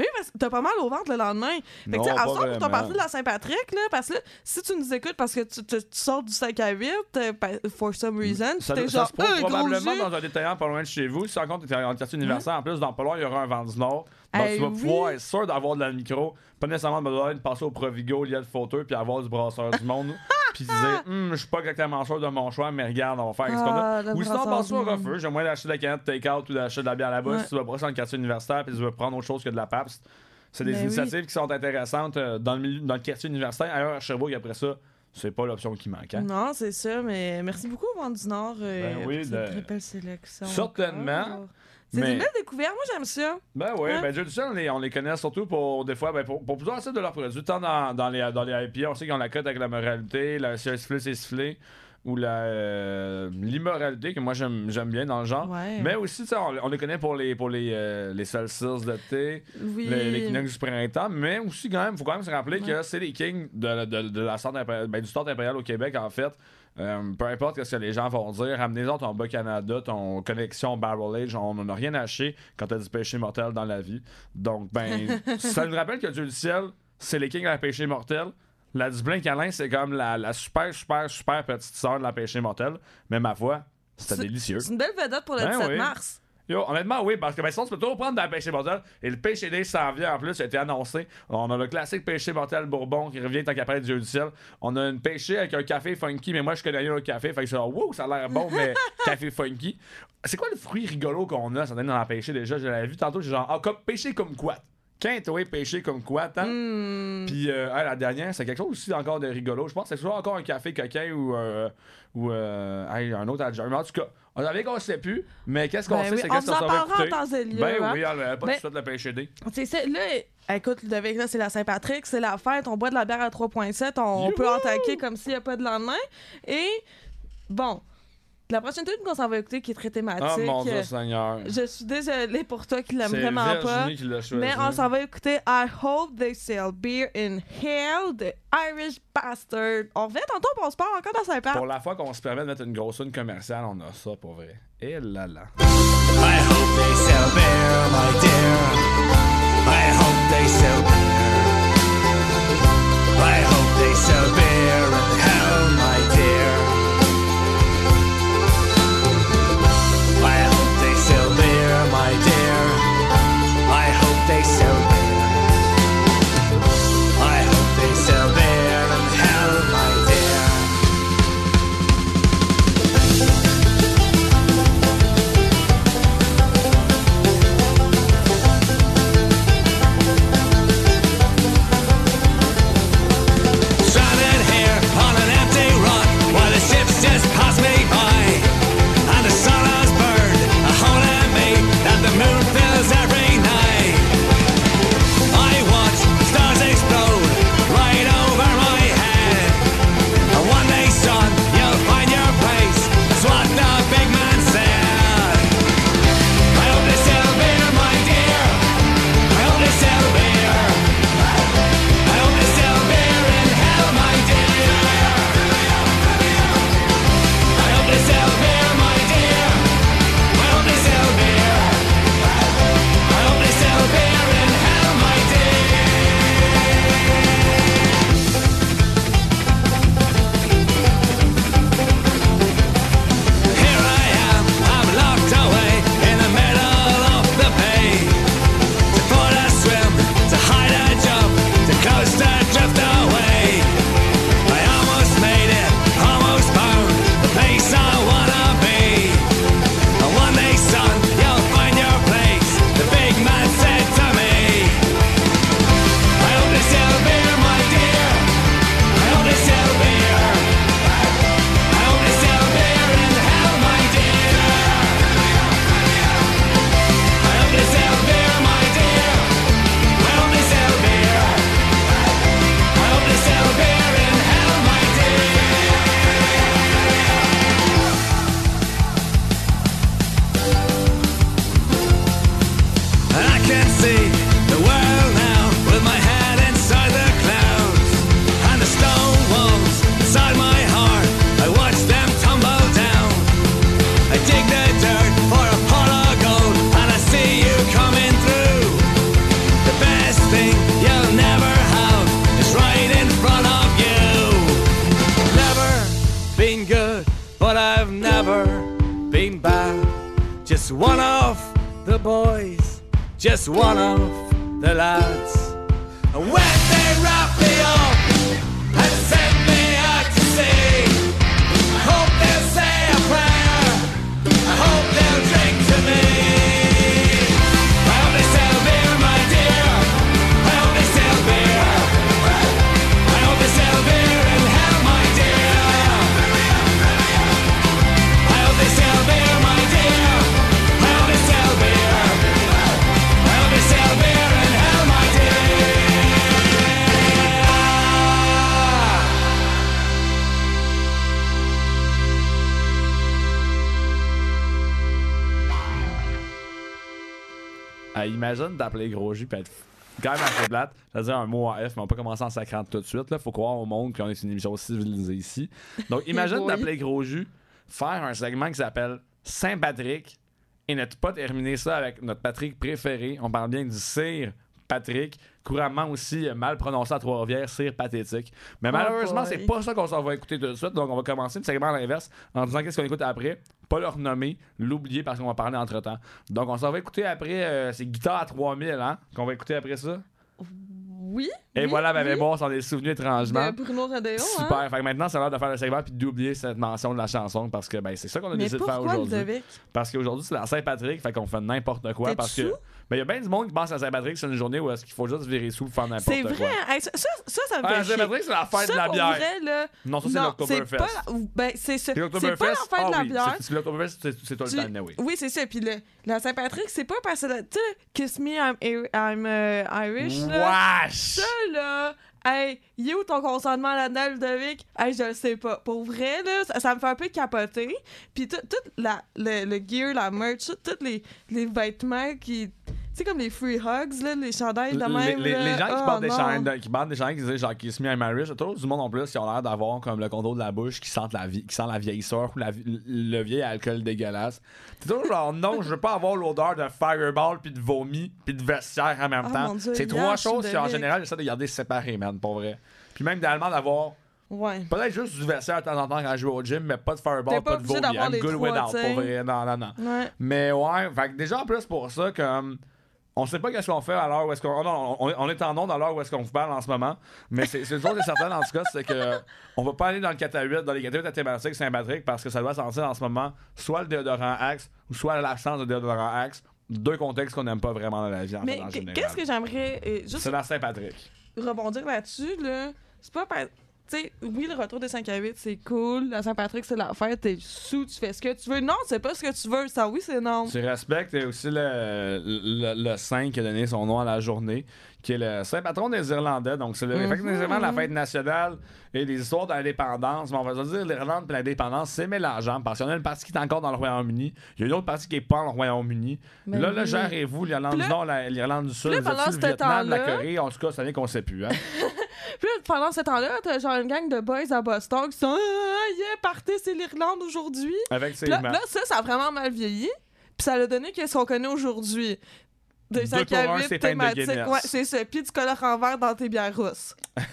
oui, parce que t'as pas mal au ventre le lendemain. Fait que, tu sais, à soir, pour ton parti de la Saint-Patrick, là, parce que là, si tu nous écoutes parce que tu, tu- tu sors du 5 à 8, euh, pa- for some reason, Ça, t'es ça genre, se euh, probablement dans un détaillant pas loin de chez vous. Si encore t'es en quartier universitaire, en plus, dans pas loin, il y aura un vent du Nord. Donc, Eh tu vas oui. pouvoir être sûr d'avoir de la micro. Pas nécessairement besoin de passer au Provigo, a le fauteuil, puis avoir du brasseur du monde. [laughs] puis dire, Hum, je suis pas exactement sûr de mon choix, mais regarde, on va faire ce qu'on Ah, a. le Ou sinon, passe au du monde. refuge. J'ai moyen d'acheter de la canette take-out ou d'acheter de la bière là-bas. Si tu vas passer dans le quartier universitaire, puis tu veux prendre autre chose que de la PAPS. C'est des Ben initiatives qui sont intéressantes euh, dans le, milieu, dans le quartier universitaire. Ailleurs, à Sherbrooke, après ça, c'est pas l'option qui manque. hein. Non, c'est ça, mais merci beaucoup, Vent du Nord. euh, Ben oui, pour de- cette très belle sélection. Certainement, encore. C'est mais- une belle découverte. Moi, j'aime ça. Ben oui, Hein? ben Dieu du ciel, on les, on les connaît surtout pour des fois, ben pour, pour plusieurs types de leurs produits, tant dans, dans les, dans les IPA, on sait qu'ils ont la cote avec la moralité, la si un sifflé, c'est sifflé, ou la euh, l'immoralité, que moi j'aime j'aime bien dans le genre. Ouais. Mais aussi, tu sais, on, on les connaît pour les, pour les, euh, les de thé, Oui. les, les Kinox du printemps, mais aussi quand même, faut quand même se rappeler que c'est les kings de, de, de la impériale- ben, du centre impérial au Québec en fait. Euh, peu importe ce que les gens vont dire, ramenez-en ton bas Canada, ton connexion Barrel Age, on n'en a rien acheté quand t'as du péché mortel dans la vie. Donc, ben, [laughs] ça nous rappelle que Dieu du ciel, c'est les kings de la péché mortel. La Dublin Calin, c'est comme la, la super, super, super petite sœur de la péché mortel. Mais ma foi, c'était délicieux. C'est une belle vedette pour le Ben 17 oui. mars. Yo, honnêtement, oui, parce que ben, sinon, tu peux toujours prendre de la pêche mortelle. Et le pêche day s'en vient en plus, ça a été annoncé. On a le classique pêché mortel Bourbon qui revient tant qu'après Dieu du ciel. On a une pêchée avec un café funky, mais moi, je connais rien au café. Fait que c'est genre, wow, ça a l'air bon, mais [laughs] café funky. C'est quoi le fruit rigolo qu'on a, ça donne dans la pêchée déjà? Je l'avais vu tantôt, j'ai genre, ah, comme, pêché comme quoi? Quinte, oui, pêché comme quoi, hein? Hmm. Puis euh, la dernière, c'est quelque chose aussi encore de rigolo. Je pense que c'est toujours encore un café coquin ou, euh, ou euh, hey, un autre adjoint. Mais en tout cas, on savait qu'on ne sait plus, mais qu'est-ce qu'on Ben sait, oui, c'est on qu'est-ce qu'on en va en temps et lieu. Ben hein. oui, elle, pas Ben- tout de suite le PHD. C'est ça, là, écoute, Ludovic, là, c'est la Saint-Patrick, c'est la fête, on boit de la bière à 3.7, on, on peut attaquer comme s'il n'y a pas de lendemain. Et, bon, la prochaine tune qu'on s'en va écouter qui est très thématique. Oh mon Dieu euh, Seigneur. je suis désolée pour toi qui l'aime vraiment pas. Virginie qui l'a choisi. Mais on s'en va écouter I Hope They Sell Beer in Hell de Irish Bastard. On revient tantôt, on se parle encore dans saint Pour la fois qu'on se permet de mettre une grosse une commerciale, on a ça pour vrai. Et là là. I hope they sell beer, my dear. I hope they sell beer. I hope they sell beer Ah, imagine d'appeler Gros J puis être quand même assez plate. C'est-à-dire un mot en F, mais on peut commencer en sacrant tout de suite. Là. Faut croire au monde qu'on est une émission civilisée ici. Donc [laughs] imagine d'appeler Gros Jus, faire un segment qui s'appelle Saint-Patrick et ne pas terminer ça avec notre Patrick préféré. On parle bien du Sire Patrick, couramment aussi euh, mal prononcé à Trois-Rivières, Sire pathétique. Mais malheureusement, boy. c'est pas ça qu'on s'en va écouter tout de suite. Donc on va commencer le segment à l'inverse en disant qu'est-ce qu'on écoute après. Pas le renommer, l'oublier parce qu'on va parler entre temps. Donc on s'en va écouter après, euh, c'est Guitare à 3000, hein, qu'on va écouter après ça. Oui. Et oui, voilà, ma oui. mémoire s'en est souvenu étrangement. De Bruno Rodeo, Super. hein? Fait que maintenant, c'est l'heure de faire le segment puis d'oublier cette mention de la chanson parce que ben, c'est ça qu'on a Mais décidé de faire aujourd'hui. Parce qu'aujourd'hui, c'est la Saint-Patrick, fait qu'on fait n'importe quoi. T'es Parce que. Sous? Ben, il y a bien du monde qui pense à Saint-Patrick, c'est une journée où est-ce qu'il faut juste virer sous pour faire n'importe C'est quoi. vrai. Hey, ça, ça, ça, ça me Ah, fait. Saint-Patrick, c'est la fête de la bière. vrai, là, Non, ça, c'est l'Octoberfest. Ben, c'est ça. C'est C'est pas la fête de la Ah oui, bière. c'est- c'est l'Octoberfest, c'est c'est tout le temps, oui. Oui, c'est ça. Puis le, la Saint-Patrick, c'est pas parce que, tu sais, Kiss Me, I'm, I'm euh, Irish, là. Wesh! Ça, là, hey, il est où ton consentement là-dedans, Ludovic? Hey, je le sais pas. Pour vrai, là, ça, ça me fait un peu capoter. Puis tout, tout la, le, le gear, la merch, tous les, les vêtements qui... Sais, comme les free hugs, là, les chandails de même. les- les gens qui Oh, portent des chandails, qui portent des chandails qui disent genre qui se met à marriage, toujours du monde en plus qui ont l'air d'avoir comme le contour de la bouche qui sentent la vie, qui sent la vieillisseur ou la, le vieil alcool dégueulasse. C'est toujours genre non, je veux pas avoir l'odeur de fireball puis de vomi puis de vestiaire en même Oh, temps. C'est trois choses qu'en Ludovic. général j'essaie de garder séparées, man, pour vrai. Puis même idéalement d'avoir Ouais. peut-être juste du vestiaire de temps en temps quand je joue au gym, mais pas de fireball, pas, pas de vomi. I'm good without, pour vrai. Non, non, non. Ouais. Mais ouais, fait que déjà en plus pour ça, comme. On sait pas qu'est-ce qu'on fait à l'heure où est-ce qu'on. oh non, on, on est en onde à l'heure où est-ce qu'on vous parle en ce moment. Mais c'est une chose et certaine en tout cas, c'est que on va pas aller dans le 4 à 8, dans les 4 à 8 à thématique Saint-Patrick parce que ça doit sentir en ce moment soit le déodorant Axe ou soit l'absence de déodorant Axe. Deux contextes qu'on n'aime pas vraiment dans la vie en Mais qu'est-ce que j'aimerais euh, juste C'est la Saint-Patrick. rebondir là-dessus, là. C'est pas par- sais, oui, le retour des 5 à 8, c'est cool. La Saint-Patrick, c'est la fête. T'es sous, tu fais ce que tu veux. Non, c'est pas ce que tu veux. Ça, oui, c'est non. Tu respectes aussi le, le, le saint qui a donné son nom à la journée, qui est le saint patron des Irlandais. Donc, c'est le- Mhm. effectivement la fête nationale et les histoires d'indépendance. Mais on va se dire, l'Irlande et l'indépendance, c'est mélangeant parce qu'il y en a une partie qui est encore dans le Royaume-Uni, il y a une autre partie qui est pas dans le Royaume-Uni. Là, là, gérez-vous l'Irlande du Nord, la- l'Irlande du Sud, le Vietnam, la Corée, en tout cas, ça vient qu'on sait plus. Hein? [laughs] Puis pendant ce temps-là, t'as genre une gang de boys à Boston qui sont Ah, yeah, partez, c'est l'Irlande aujourd'hui. Avec ses là, là, ça, ça a vraiment mal vieilli. Puis ça a donné qu'est-ce qu'on connaît aujourd'hui. Des Deux 5 pour à un, 8 c'est teinte de thématiques. Ouais, c'est ça. Puis du colère en verre dans tes bières rousses. [laughs]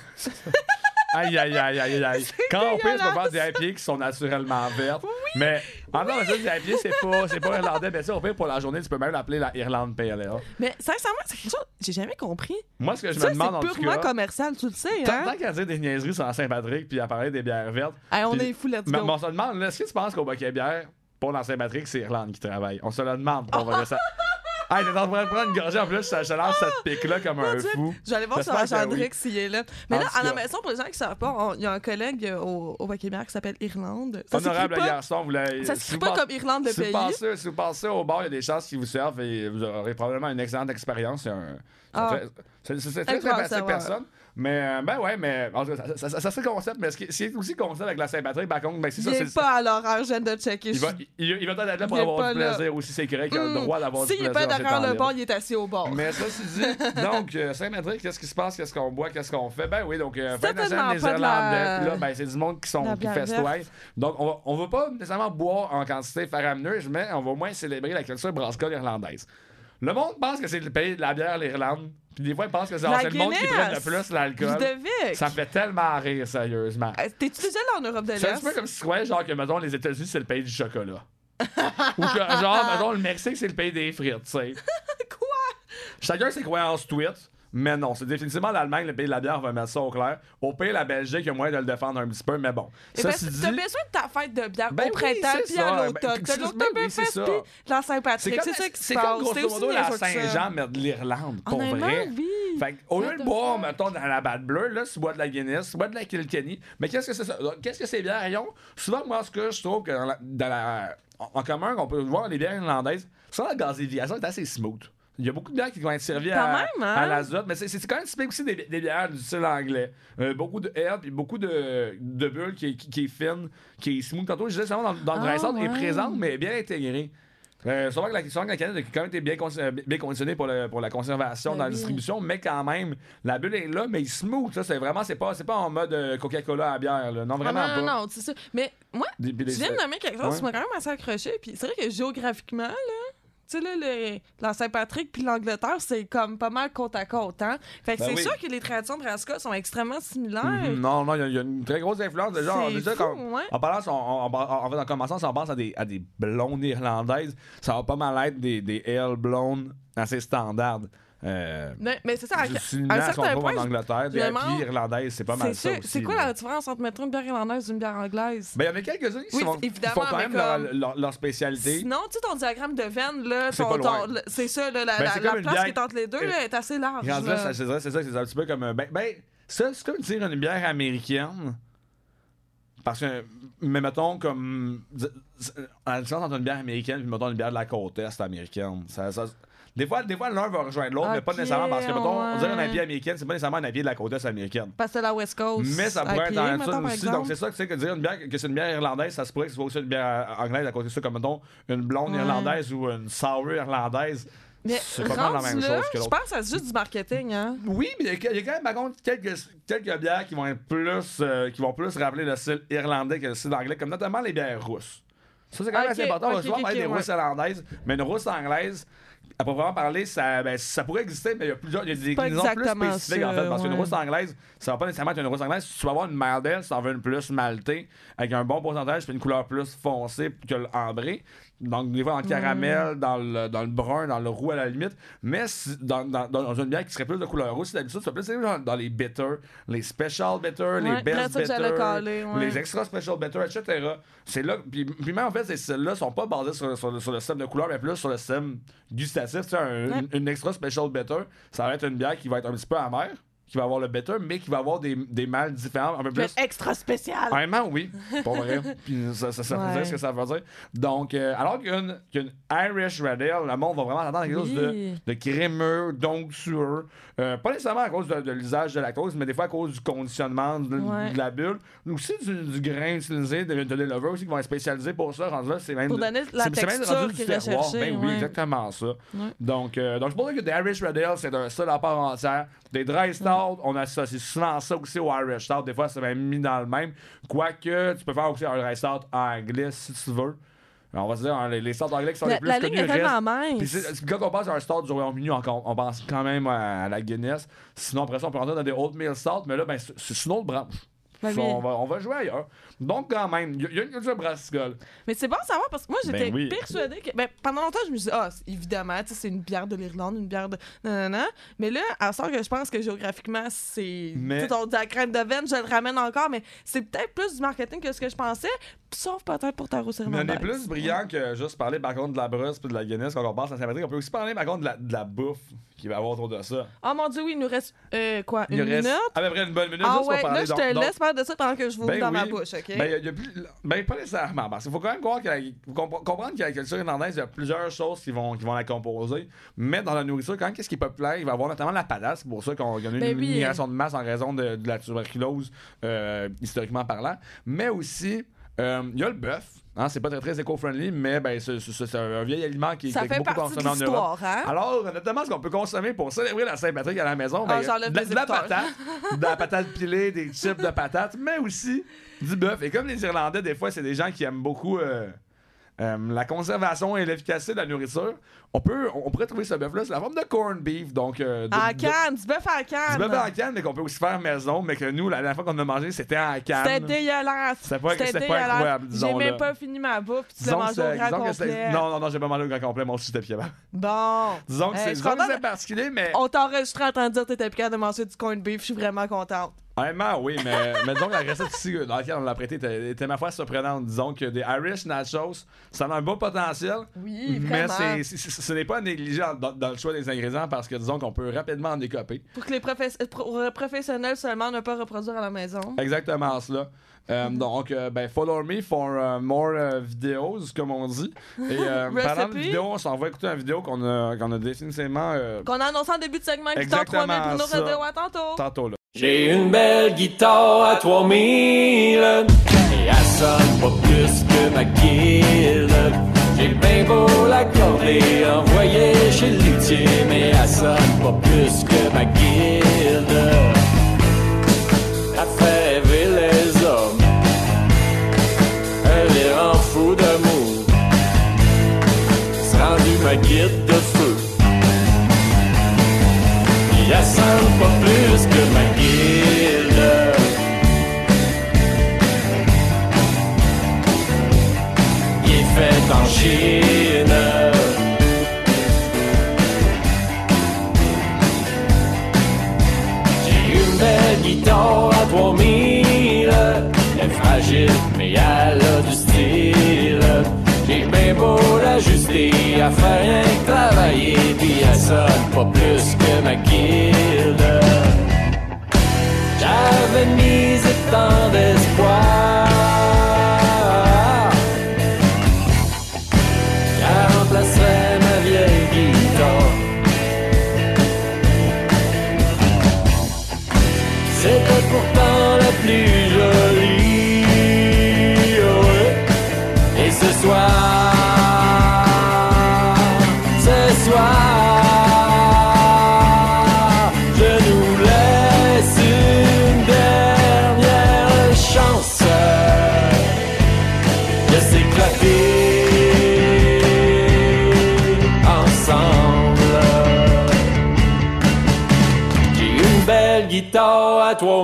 Aïe, aïe, aïe, aïe, aïe. Quand on pisse, on faire des IPA qui sont naturellement vertes. Mais en mais ça, des IPA, c'est pas, c'est pas irlandais. Mais ça, au pire, pour la journée, tu peux même l'appeler la Irlande PLA. Mais sincèrement, c'est quelque chose j'ai jamais compris. Moi, ce que je Ça, me demande, en c'est tout purement cas, commercial, tu le sais, tant, hein? tant qu'à dire des niaiseries sur la Saint-Patrick puis à parler des bières vertes, Hey, on Puis- est fou, let's mais on se demande, est-ce que tu penses qu'au Baquet Bière, pour dans Saint-Patrick, c'est Irlande qui travaille? On se le demande. Pour vrai, [laughs] ça... Hey, t'es en train de prendre une gorgée en plus, ça lance cette pique-là comme un fou. Aller voir sur la. Chandrix s'il est là. Mais là, à la maison, pour les gens qui ne savent pas, il y a un collègue euh, au, au qui s'appelle Irlande. Ça Honorable garçon, vous l'avez. ça vous pas comme Irlande, vous, pays. si vous passez au bar, il y a des chances qu'ils vous servent et vous aurez probablement une excellente expérience. C'est. Ah. très- sympathique ça, personne. Mais, euh, ben ouais, mais en tout cas, ça, ça, ça, ça, c'est le concept. Mais ce qui ce qui est aussi concept avec la Saint-Patrick, par contre, ben c'est ça. C'est- pas à l'horaire, je viens de checker. Il va, il, il va être là pour avoir pas du là. plaisir aussi. C'est correct qu'il a le Hum, droit d'avoir du S'il plaisir. est pas dans ses derrière temps le bar, il est assis au bar. Mais ça, c'est dit. [laughs] Donc, euh, Saint-Patrick, qu'est-ce qui se passe? Qu'est-ce qu'on boit? Qu'est-ce qu'on fait? Ben oui, donc, euh, nationale des pas Irlandais. Puis là, ben, c'est du monde qui, sont, qui festoient. Donc, on va, on va pas nécessairement boire en quantité faramineuse, mais on va au moins célébrer la culture brassicole irlandaise. Le monde pense que c'est le pays de la bière, l'Irlande. Puis des fois, ils pensent que c'est le monde qui prend le plus l'alcool. Ça me fait tellement rire, sérieusement. Euh, T'es-tu déjà allé en Europe de C'est un peu l'Est? comme si tu croyais, genre, que, mettons, les États-Unis, c'est le pays du chocolat. [laughs] Ou que, genre, mettons, le Mexique, c'est le pays des frites, tu sais. [laughs] Quoi? Chacun ses croyances tweet. Mais non, c'est définitivement l'Allemagne, le pays de la bière, on va mettre ça au clair. Au pays, la Belgique, il y a moyen de le défendre un petit peu, mais bon. Ça, c'est que t'as dit. besoin de ta fête de bière Ben au oui, printemps c'est puis à ça. l'automne. Ben, T'as c'est- ben oui, c'est ça. puis la C'est Saint-Patrick. C'est ça qui se c'est comme passe. grosso C'est aussi modo la. Saint-Jean, mais de l'Irlande, pour vrai. oui. Fait que, au lieu de boire, mettons, dans la batte bleue, là, tu bois de la Guinness, tu bois de la Kilkenny. Mais qu'est-ce que c'est ça? Qu'est-ce que ces bières ils ont? Souvent, moi, ce que je trouve que dans la, en commun, on peut voir les bières irlandaises, souvent la gazéviation est assez smooth. Il y a beaucoup de bières qui vont être servies Quand à, même, hein? à l'azote, mais c'est c'est quand même typique aussi des, des bières du style anglais. Euh, beaucoup de herbe puis beaucoup de, de bulles qui, qui, qui est fine, qui est smooth. Tantôt, je disais, dans, dans le dry salt, est ouais. présente, mais bien intégrée. Euh, souvent, que la, souvent que la canette a quand même été bien, con- euh, bien conditionnée pour, le- pour la conservation Ben dans la distribution, mais quand même, la bulle est là, mais il smooth. Ça, c'est vraiment, c'est pas, c'est pas en mode euh, Coca-Cola à bière. Là. Non, Ah, vraiment non, pas. non, non, c'est ça. Mais moi, Des- puis tu des- viens de nommer quelque chose Ouais. qui m'a quand même assez accroché. Puis c'est vrai que géographiquement, là, tu sais, là, le- la Saint-Patrick puis l'Angleterre, c'est comme pas mal côte à côte, hein? Fait que Ben c'est oui. sûr que les traditions de Rascal sont extrêmement similaires. Mhm. Non, non, il y a- il y, a une très grosse influence. Déjà, C'est on- déjà, fou, quand- ouais. en parlant, on- on- en fait, en commençant, si on pense à des, à des blondes irlandaises, ça va pas mal être des, des blondes assez standards. Euh, Mais, mais c'est ça, à, à un similaires à qu'on certain point, en Angleterre, des irlandaises, c'est pas mal c'est ça sûr. aussi. C'est quoi là. la différence entre mettre une bière irlandaise et une bière anglaise? Ben, il y en a quelques-uns qui Oui, sont- qui évidemment, font quand même leur, comme- leur- leur spécialité. Sinon, tu sais, ton diagramme de veine, là, C'est ton- ton- c'est ça, là, la, Ben, la- c'est la une place bière- qui est entre les deux, là, est assez large. Là, c'est ça, c'est ça, c'est un petit peu comme. Ben, ben ça, c'est comme dire une bière américaine. Parce que, mais mettons, comme. La différence entre une bière américaine et mettons une bière de la côte est américaine. Ça, ça- des fois, des fois l'un va rejoindre l'autre, mais pas Ok, nécessairement parce que, mettons, on dirait un ouais. IPA américaine, c'est pas nécessairement un IPA de la côte est américaine. Parce que c'est la West Coast. Mais ça pourrait être IPA, mettons, par aussi. exemple. Donc, c'est ça que c'est que dire une bière, que c'est une bière irlandaise, ça se pourrait que ce soit aussi une bière anglaise à côté de ça, comme mettons une blonde Ouais. irlandaise ou une sour irlandaise. Mais C'est pas mal la rendu même là, chose que Je l'autre. pense que c'est juste du marketing, hein. Oui, mais il y, a- il y a quand même, par contre, quelques, quelques bières qui vont être plus, euh, qui vont plus rappeler le style irlandais que le style anglais, comme notamment les bières rousses. Ça, c'est quand même Ok, assez important. on va souvent ok, parler des ouais. rousses irlandaises, mais une rousse anglaise, à proprement parler, ça, ben, ça pourrait exister, mais il y a plusieurs, il y a des déclinaisons plus spécifiques, ça, en fait, parce qu'une rousse anglaise, ça va pas nécessairement être une rousse anglaise. Si tu vas avoir une mild ale, si t'en veux une plus maltée, avec un bon pourcentage, puis une couleur plus foncée que l'ambré. Donc, des fois, dans le caramel, dans, le, dans le brun, dans le roux à la limite. Mais dans, dans, dans une bière qui serait plus de couleur rouge, d'habitude, tu vas plus dans, dans les bitters, les special bitters, les best ça bitters, ouais. les extra special bitters, etc. C'est là. Puis, puis même en fait, ces celles-là sont pas basées sur, sur, sur le système de couleur, mais plus sur le système gustatif. Tu sais, un- Ouais. une, une extra special bitter, ça va être une bière qui va être un petit peu amère, qui va avoir le bitter, mais qui va avoir des, des mâles différents, un peu plus. extra spécial. Honnêtement, oui, [laughs] pour vrai. Puis ça, ça, ça veut dire ce que ça veut dire. Donc, euh, alors qu'une qu'une Irish Red Ale, le monde va vraiment s'attendre à quelque chose de, Oui. de crémeux, d'onctueux. Euh, pas nécessairement à cause de, de l'usage de lactose, mais des fois à cause du conditionnement de, Ouais. de la bulle. Aussi du, du grain utilisé, de, de l'éleveur aussi qui vont être spécialisés pour ça. Rendu là, c'est même Pour donner la c'est- c'est même texture rendu du qui est terroir. recherchée, Ben oui, ouais. exactement ça. Donc, euh, donc, pour ça que des Irish Red Ale, c'est un seul à part entière. Des dry stout, on associe souvent ça aussi au Irish stout. Des fois, c'est même mis dans le même. Quoique, tu peux faire aussi un dry stout anglais si tu veux. On va se dire, hein, les, les anglais qui sont La, les plus la ligne connus est puis mince. c'est- quand on pense à un stout du Royaume-Uni, on, on pense quand même à, la Guinness. Sinon, après ça, on peut rentrer dans des oatmeal stout, mais là, ben, c'est une autre branche. Ben on, va, on va jouer ailleurs. Donc, quand même, il y, a- il y a une culture brassicole. Mais c'est bon à savoir parce que moi, j'étais Ben oui. persuadée que. Ben, pendant longtemps, je me suis dit, ah, évidemment, c'est une bière de l'Irlande, une bière de. Non, non, non. Mais là, à sort que je pense que géographiquement, c'est. Mais- Tu sais, ton diagramme de veine, je le ramène encore, mais c'est peut-être plus du marketing que ce que je pensais, sauf peut-être pour ta Mais on est plus brillant que juste parler par contre de la brosse puis de la Guinness quand on pense à Saint-Patrick. On peut aussi parler par contre de la, de la bouffe qu'il va y avoir autour de ça. Oh mon dieu, oui, il nous reste. euh, quoi, Il une reste minute? à peu près une bonne minute Ah juste ouais, pour parler. là, je te donc- donc- laisse faire de ça pendant que je vous Ben dans ma bouche, OK? Ben, il y a- plus- ben, pas nécessairement. Parce qu'il faut quand même croire que la- compre- comprendre que la culture irlandaise, il y a plusieurs choses qui vont, qui vont la composer. Mais dans la nourriture, quand qu'est-ce qui est populaire? Il va y avoir notamment la patate. C'est pour ça qu'on y a eu Ben une oui. migration de masse en raison de, de la tuberculose, euh, historiquement parlant. Mais aussi, il y a le bœuf. Hein, c'est pas très, très éco-friendly, mais ben, c'est, un vieil aliment qui, est beaucoup consommé en Europe. hein? Alors, notamment, ce qu'on peut consommer pour célébrer la Saint-Patrick à la maison, Ah, ben, de, la- de patate, de la patate pilée, des chips de patates, mais aussi du bœuf. Et comme les Irlandais, des fois, c'est des gens qui aiment beaucoup. euh, euh, la conservation et l'efficacité de la nourriture, on, peut, on pourrait trouver ce bœuf-là, c'est la forme de corned beef. Donc, euh, de- En de- canne, du bœuf en canne. du bœuf en canne, mais qu'on peut aussi faire maison, mais que nous, la dernière fois qu'on a mangé, c'était en canne. C'était dégueulasse. C'était pas- c'était pas incroyable, J'ai même pas fini ma bouffe, puis tu l'as mangé au grand complet. Non, non, non, j'ai pas mangé au grand complet, moi aussi j'étais Bon. Disons que Hey, c'est particulier, mais. On t'a enregistré en train de dire que t'étais plus capable de manger du corned beef. Je suis vraiment contente. Honnêtement, oui, mais, [laughs] mais disons que la recette ici dans laquelle on l'a prêté était, était ma foi surprenante. Disons que des Irish nachos, ça a un bon potentiel. Oui, mais vraiment. c'est, c'est- c'est- ce n'est pas négligé dans, dans le choix des ingrédients parce que disons qu'on peut rapidement en décoper. Pour que les professe- euh, pro- euh, professionnels seulement ne pas reproduire à la maison. Exactement cela. Euh, Mhm. Donc, euh, ben, follow me for uh, more uh, videos, comme on dit. Et euh, [laughs] parlant de vidéos, on s'en va écouter une vidéo qu'on a, qu'on a définitivement euh, Qu'on a annoncé en début de segment qui t'a Exactement 3000 Bruno ça. Rodeo à tantôt. tantôt. Là. J'ai une belle guitare à 3000 Et elle sonne pas plus que ma guilde J'ai bien beau l'accorder, envoyer chez le luthier Mais elle sonne pas plus que ma guilde Elle fait rêver les hommes Elle les rend fous d'amour. C'est rendu ma guide de feu. Il a sonne pas guitare à 3000. Elle est fragile, mais elle a du style. J'ai bien beau l'ajuster, à faire rien que travailler, puis elle sonne pas plus que ma guilde. J'avais misé tant d'espoir.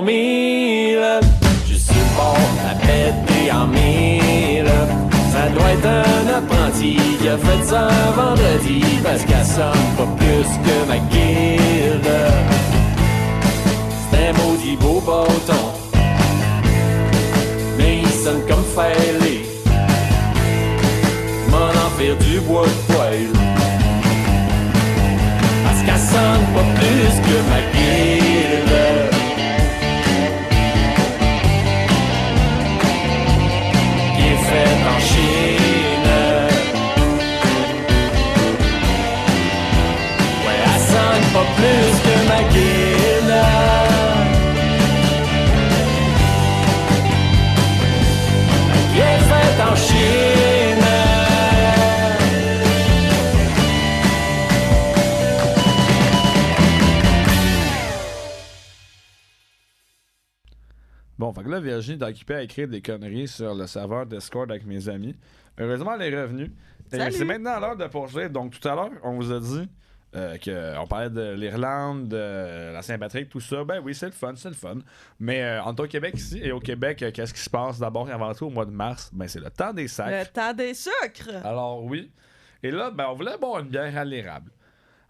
Guitare à 3000 Je suis bon à péter en mille. Ça doit être un apprenti qui a fait ça vendredi Parce qu'elle sonne pas plus que ma guilde. C'est un maudit beau bâton Mais il sonne comme fêlé. M'en en faire du bois de poêle. Parce qu'elle sonne pas plus que ma guilde. Fait que là, Virginie est occupée à écrire des conneries sur le serveur Discord avec mes amis. Heureusement, elle est revenue. Et c'est maintenant l'heure de poursuivre. Donc, tout à l'heure, on vous a dit euh, qu'on parlait de l'Irlande, de la Saint-Patrick, tout ça. Ben oui, c'est le fun, c'est le fun. Mais euh, on est au Québec ici. Et au Québec, euh, qu'est-ce qui se passe d'abord et avant tout au mois de mars? Ben, c'est le temps des sacs. Le temps des sucres. Alors oui. Et là, ben, on voulait boire une bière à l'érable.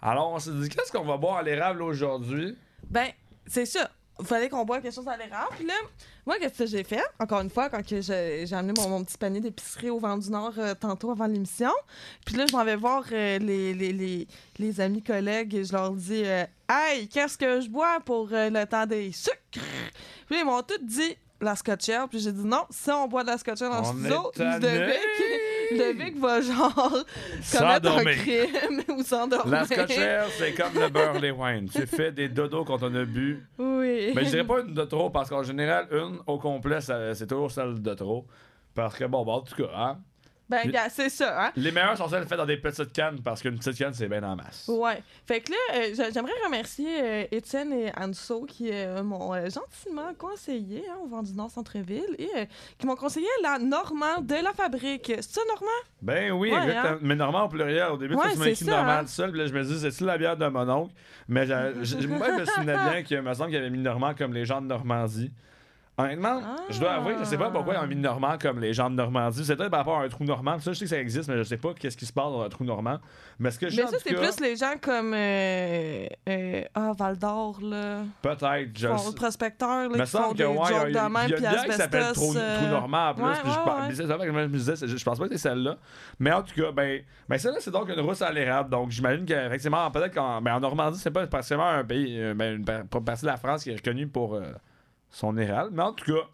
Alors on s'est dit, qu'est-ce qu'on va boire à l'érable aujourd'hui? Ben, c'est ça. Il fallait qu'on boive quelque chose à l'érable. Puis là, moi, qu'est-ce que j'ai fait? Encore une fois, quand que j'ai amené mon, mon petit panier d'épicerie au Vent du Nord euh, tantôt avant l'émission. Puis là, je m'en vais voir euh, les, les, les, les amis collègues et je leur dis euh, Hey, qu'est-ce que je bois pour le temps des sucres? Puis ils m'ont tous dit la Scotch Ale. Puis j'ai dit non, si on boit de la Scotch Ale dans On studio, est tanné. Ludovic, Ludovic va genre [laughs] commettre un S'endormir. crime [laughs] ou s'endormir. La Scotch Ale, c'est comme le Burley Wine. Tu fais des dodos quand on a bu. Oui. Mais je dirais pas une de trop, parce qu'en général, une au complet, ça- c'est toujours celle de trop. Parce que bon, bon, en tout cas, hein? Ben, gars, c'est ça, hein? Les meilleurs sont celles faites dans des petites cannes parce qu'une petite canne, c'est bien en masse. Ouais. Fait que là, euh, j'a- j'aimerais remercier euh, Étienne et Anso qui euh, m'ont gentiment conseillé hein, au Vent du Nord Centre-Ville et qui m'ont conseillé la Normand de la fabrique. C'est ça, Normand? Ben oui, Ouais, exactement. hein? Mais Normand au pluriel. Au début, Ouais, tu m'as écrit Normand hein? seul. Puis là, je me dis, c'est-tu la bière de mon oncle? Mais moi, je me souvenais bien qu'il me semble qu'il avait mis Normand comme les gens de Normandie. Honnêtement, je dois avouer, je sais pas pourquoi ont mis Normand comme les gens de Normandie. C'est peut-être par rapport à un trou normand. Ça, je sais que ça existe, mais je sais pas qu'est-ce qui se passe dans un trou normand. Mais ce que je Mais ça, c'est cas, plus les gens comme. euh, euh, ah, Val d'Or, là. Peut-être. Je le Font- sais. prospecteurs, là, me qui font semble des ouais, jokes y a, de même, puis qui s'appelle asbestos. Trou, euh, Trou Normand en plus. ouais, puis je, ouais, ouais. je me disais, je pense pas que c'est celle-là. Mais en tout cas, ben, ben celle-là, c'est donc une rousse à l'érable. Donc j'imagine qu'effectivement, peut-être qu'en ben, en Normandie, c'est pas forcément un pays, euh, ben, une par- partie de la France qui est reconnue pour euh, son érable. Mais en tout cas,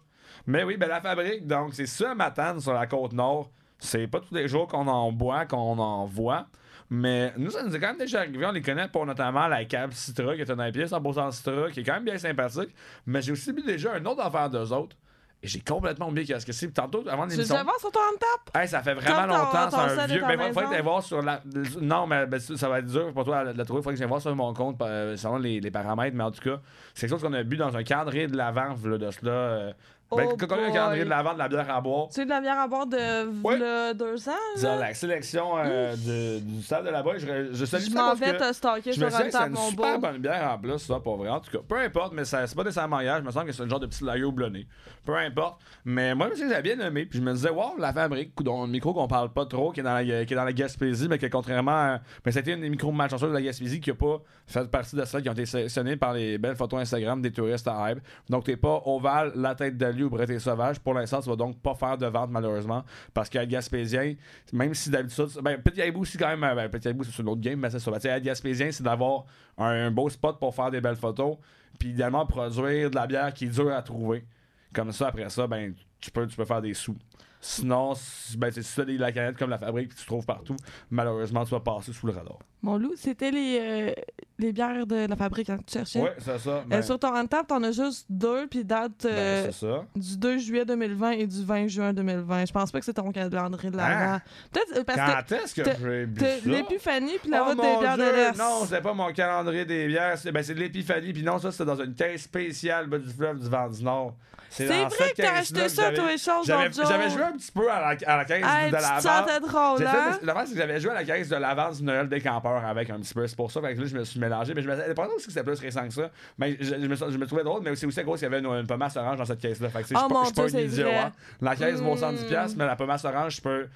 mais oui, ben la fabrique, donc c'est ça, Matane, sur la côte nord. C'est pas tous les jours qu'on en boit, qu'on en voit. Mais nous, ça nous est quand même déjà arrivé. On les connaît pour notamment la cave Citra, qui est une IPA 100% Citra, qui est quand même bien sympathique. Mais j'ai aussi mis déjà un autre affaire d'eux autres. Et j'ai complètement oublié qu'est-ce que c'est. Tantôt, avant Tu l'émission. le voir sur ton tap? Hey, ça fait vraiment longtemps, c'est un vieux. Mais il maison. aller voir sur la. Non, mais ben, ça va être dur pour toi de la trouver. Il faut que vienne voir sur mon compte, euh, selon les, les paramètres. Mais en tout cas, c'est quelque chose qu'on a bu dans un calendrier de l'avant de cela. euh, ben, Oh quand on a un calendrier de l'avant de la bière à boire? Sais, de la bière à boire de Ouais. v'là deux ans, C'est la sélection euh, de- du stade de là-bas. Je, je salue Je ça m'en parce vais que te stalker je me sur dit un que c'est une beau. super bonne bière en plus, ça, pour vrai. En tout cas, peu importe, mais ça- c'est pas des mariage. Je me sens que c'est un genre de petit lager houblonné. Peu importe. Mais moi, je me suis bien aimé. Puis je me disais, wow, la fabrique, dans le micro qu'on parle pas trop, qui est dans la, qui est dans la Gaspésie, mais que contrairement à. Mais c'était une des micros malchanceuses de la Gaspésie qui a pas fait partie de celles qui ont été sélectionnées par les belles photos Instagram des touristes à hype. Donc, t'es pas ovale, la tête ou Breté Sauvage. Pour l'instant, tu vas donc pas faire de vente, malheureusement. Parce qu'à Gaspésien, même si d'habitude. Ben, Petit Haibou aussi, quand même. Ben, Petit c'est une autre game, mais c'est ça. Ben, Gaspésien, c'est d'avoir un, beau spot pour faire des belles photos. Puis, idéalement, produire de la bière qui est dure à trouver. Comme ça, après ça, ben, tu peux, tu peux faire des sous. Sinon, si- ben, c'est- des la canette comme la fabrique que tu trouves partout, malheureusement, tu vas passer sous le radar. Mon loup, c'était les, euh, les bières de la fabrique hein, que tu cherchais. Ouais, c'est ça. Euh, Ben, sur ton tap, t'en as juste deux, puis date ben, euh, c'est ça. du 2 juillet 2020 et du 20 juin 2020. Je pense pas que c'est ton calendrier de l'avant. Hein? Peut-être parce que Quand est-ce que j'ai bu ça? l'épiphanie puis la Oh route des bières de l'Est. Non, c'était pas mon calendrier des bières. C'est ben, c'est de l'épiphanie. Puis non, ça, c'était dans une caisse spéciale bas du fleuve du vent du Nord. C'est vrai que t'as acheté ça, toi, et Charles J'avais joué un petit peu à la, à la caisse Hey, de tu la te sentais drôle, hein? L'affaire, c'est que j'avais joué à la caisse de l'avance du Noël des avec un petit peu. C'est pour ça fait que là, je me suis mélangé. Mais je me le pensais aussi que c'était plus récent que ça. Mais je, je me, je me trouvais drôle, mais c'est aussi cause qu'il y avait une, une pomace orange dans cette caisse-là. Fait que, Oh je pas- mon je pas Dieu, un c'est idiot. Hein. La caisse vaut 110$, Mm. piastres, mais la pomace orange, je peux.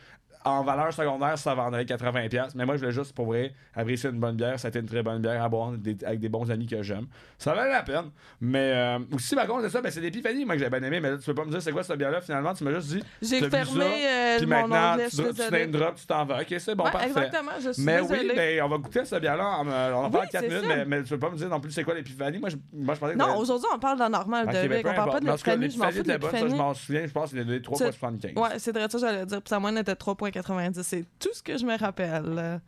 En valeur secondaire, ça vendrait 80$. piastres. Mais moi, je voulais juste, pour vrai, apprécier une bonne bière. Ça a été une très bonne bière à boire des- avec des bons amis que j'aime. Ça valait la peine. Mais euh, aussi, par contre, c'est ça, ben, c'est l'épiphanie, moi, que j'ai bien aimé. Mais là, tu peux pas me dire c'est quoi cette bière-là, finalement. Tu m'as juste dit. J'ai fermé ça, euh, Puis maintenant, tu, tu drop, tu t'en vas. Ok, c'est bon, Ouais, parfait. exactement, je suis Mais désolée. oui, ben, on va goûter cette bière-là. On, euh, on en parle Oui, 4 c'est minutes, ça. mais, mais tu peux pas me dire non plus c'est quoi l'épiphanie. Moi, je, moi, je pensais que Non, aujourd'hui, on parle de la normale Ok, de ben, Vic. peu On parle pas de Mais l'épiphanie, je m'en fous ça, je m'en souviens. Je pense donné C'est- 3,75. Ouais, c'est vrai ça, j'allais dire. Puis moyenne était 3,90. C'est tout ce que je me rappelle.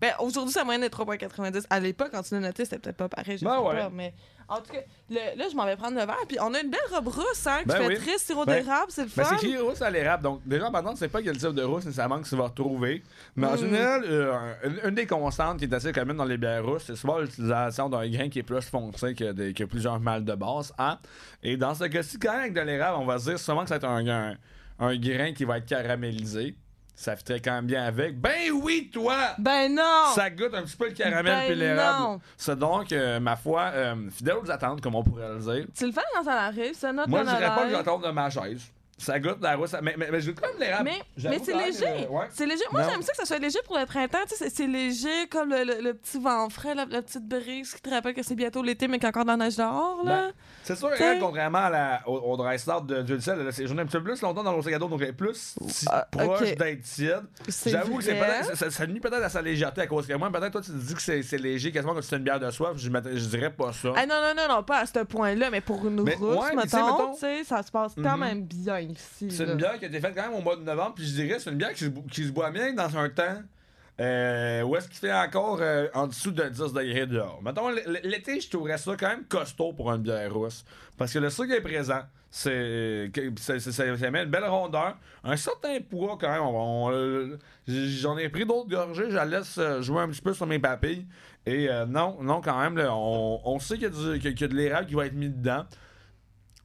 Ben, aujourd'hui, sa moyenne est 3,90. À l'époque, quand tu l'as noté, c'était peut-être pas pareil, je Ben sais ouais. pas. Mais en tout cas, le- là, je m'en vais prendre le verre. Puis on a une belle robe rousse, hein, qui Ben fait oui. très sirop Ben, d'érable, c'est le Mais fun. c'est écrit rousse à l'érable. Donc, déjà, maintenant, tu sais pas quel type de rousse nécessairement que tu vas retrouver. Mais en Mm. général, euh, une, une des constantes qui est assez commune dans les bières rousses, c'est souvent l'utilisation d'un grain qui est plus foncé que, des- que plusieurs mâles de base. Hein? Et dans ce cas-ci, quand même, avec de l'érable, on va se dire souvent que c'est un, un, un grain qui va être caramélisé. Ça fitrait quand même bien avec. Ben oui, toi! Ben non! Ça goûte un petit peu le caramel Ben puis l'érable. non. C'est donc, euh, ma foi, euh, fidèle aux attentes, comme on pourrait le dire. Tu le fais quand ça arrive, ça note Moi, je dirais pas que tombe de ma chaise. Ça goûte la rousse. Mais, mais, mais je goûte comme l'érable. Mais, mais c'est quand même léger. ouais. C'est léger. Moi, j'aime ça que ça soit léger pour le printemps. Tu sais, c'est- léger comme le, le- le petit vent frais, la, la petite brise qui te rappelle que c'est bientôt l'été, mais qu'il y a encore de la neige dehors. Là. Ben, C'est sûr, hein, contrairement à la, au, au dry start de là, c'est journée un petit peu plus longtemps dans l'eau gâteau, donc elle est plus Ah, proche d'être tiède. J'avoue que c'est ça, ça, ça nuit peut-être à sa légèreté à cause que moi, peut-être toi tu te dis que c'est c'est léger, quasiment comme si c'était une bière de soif, je, je dirais pas ça. Ah non, non, non, non, pas à ce point-là, mais pour une tu sais, mettons, tu ça se passe quand Mhm. même bien ici. C'est une bière qui a été faite quand même au mois de novembre, puis je dirais c'est une bière qui se, bo- qui se boit bien dans un temps Euh, où est-ce qu'il fait encore euh, en dessous de 10 degrés dehors? Mettons, l'été, je trouverais ça quand même costaud pour une bière rousse. Parce que le sucre est présent. C'est, que- c'est- c'est- ça, met une belle rondeur. Un certain poids quand même. On- on- j'en ai pris d'autres gorgées. Je la laisse euh, jouer un petit peu sur mes papilles. Et euh, non, non, quand même, là, on, on sait qu'il y, a du- qu'il y a de l'érable qui va être mis dedans.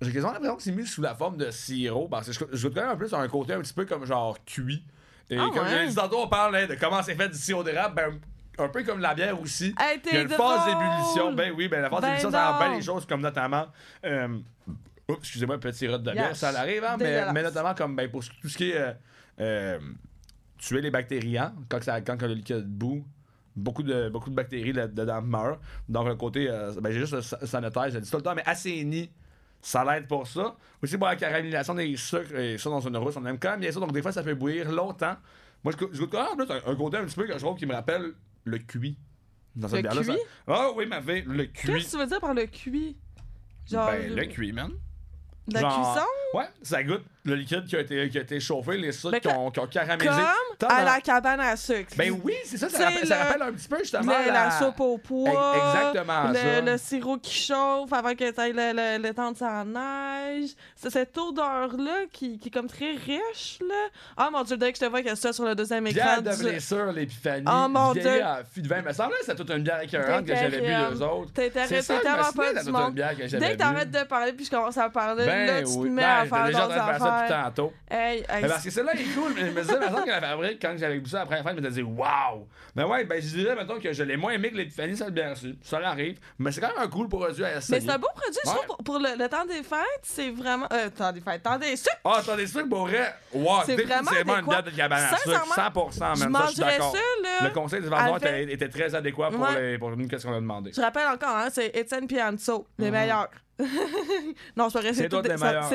J'ai quasiment l'impression que c'est mis sous la forme de sirop. Parce que je, je goûte quand même un peu sur un côté un petit peu comme genre cuit. Et Ah comme ouais? j'ai dit tantôt, on parle hein, de comment c'est fait du sirop d'érable. Ben, un peu comme la bière aussi. Hey, Il y a une phase d'ébullition. Ben oui, ben la phase Ben d'ébullition, ça rend bien les choses comme notamment. euh, oups, excusez-moi, petit rot de bière, Yes. ça arrive, hein, mais, mais notamment comme ben, pour tout ce qui est euh, euh, tuer les bactéries, hein, quand, ça, quand le liquide bout. Beaucoup de, beaucoup de bactéries là- dedans meurent. Donc, le côté, euh, ben, j'ai juste le sa- sanitaire, je le dis tout le temps, mais assaini, ça l'aide pour ça. Aussi pour la caramélisation des sucres, et ça dans une rousse, on aime quand même bien ça. Donc, des fois, ça fait bouillir longtemps. Moi, je, goûte- quand même un, côté un petit peu que je trouve qui me rappelle le cuit. Dans cette Le bière-là, ça-? Ah oui, ma fille, le Qu'est-ce cuit. que tu veux dire par le cuit? Genre. Ben, le cuit, man. La Genre- cuisson? Ouais, ça goûte le liquide qui a été, qui a été chauffé, les sucres qui, ont, qui ont caramélisé. Comme à la cabane à sucre. Ben oui, c'est ça, ça, C'est rappelle, ça le- rappelle un petit peu justement Le- la... la... soupe au pois. Exactement le, ça. le sirop qui chauffe avant que tu le, le, le temps de sa neige. C'est cette odeur-là qui, qui est comme très riche, là. Ah mon dieu, dès que je te vois a ça sur le deuxième écran. Bière de blessure, l'épiphanie. Oh, mon Dieu. à fût de vin. Me semblait que c'était toute une bière écœurante que j'avais bu d'eux autres. C'est ça, me tellement pas du monde. que Dès que t'arrêtes de parler puis je commence à parler, Ben là, tu te mets Ben, à faire ça depuis tantôt. Hey, hey, Mais parce que celle-là est cool. mais Je me disais, maintenant que la fabrique, quand j'avais bu ça après la fin, je me disais, waouh! Mais ouais, ben je dirais, mettons, que je l'ai moins aimé que l'épiphanie, ça le bien reçu. Ça arrive. Mais c'est quand même un cool produit à essayer. Mais c'est un beau produit, je Ouais. trouve, pour, pour le, le temps des fêtes, c'est vraiment... Euh, temps des fêtes, temps des sucres! Ah, attendez, ça, pour vrai, wow, C'est vraiment une date de cabane à sucre, Sincèrement, 100%, Je man, ça, je suis d'accord. Le conseil du vendeur était, était très adéquat pour, Ouais. les, pour nous, qu'est-ce qu'on a demandé. Je rappelle encore, hein, c'est Étienne Pianzo, les meilleurs. non, c'est [laughs] Mhm. C'est c'est toutes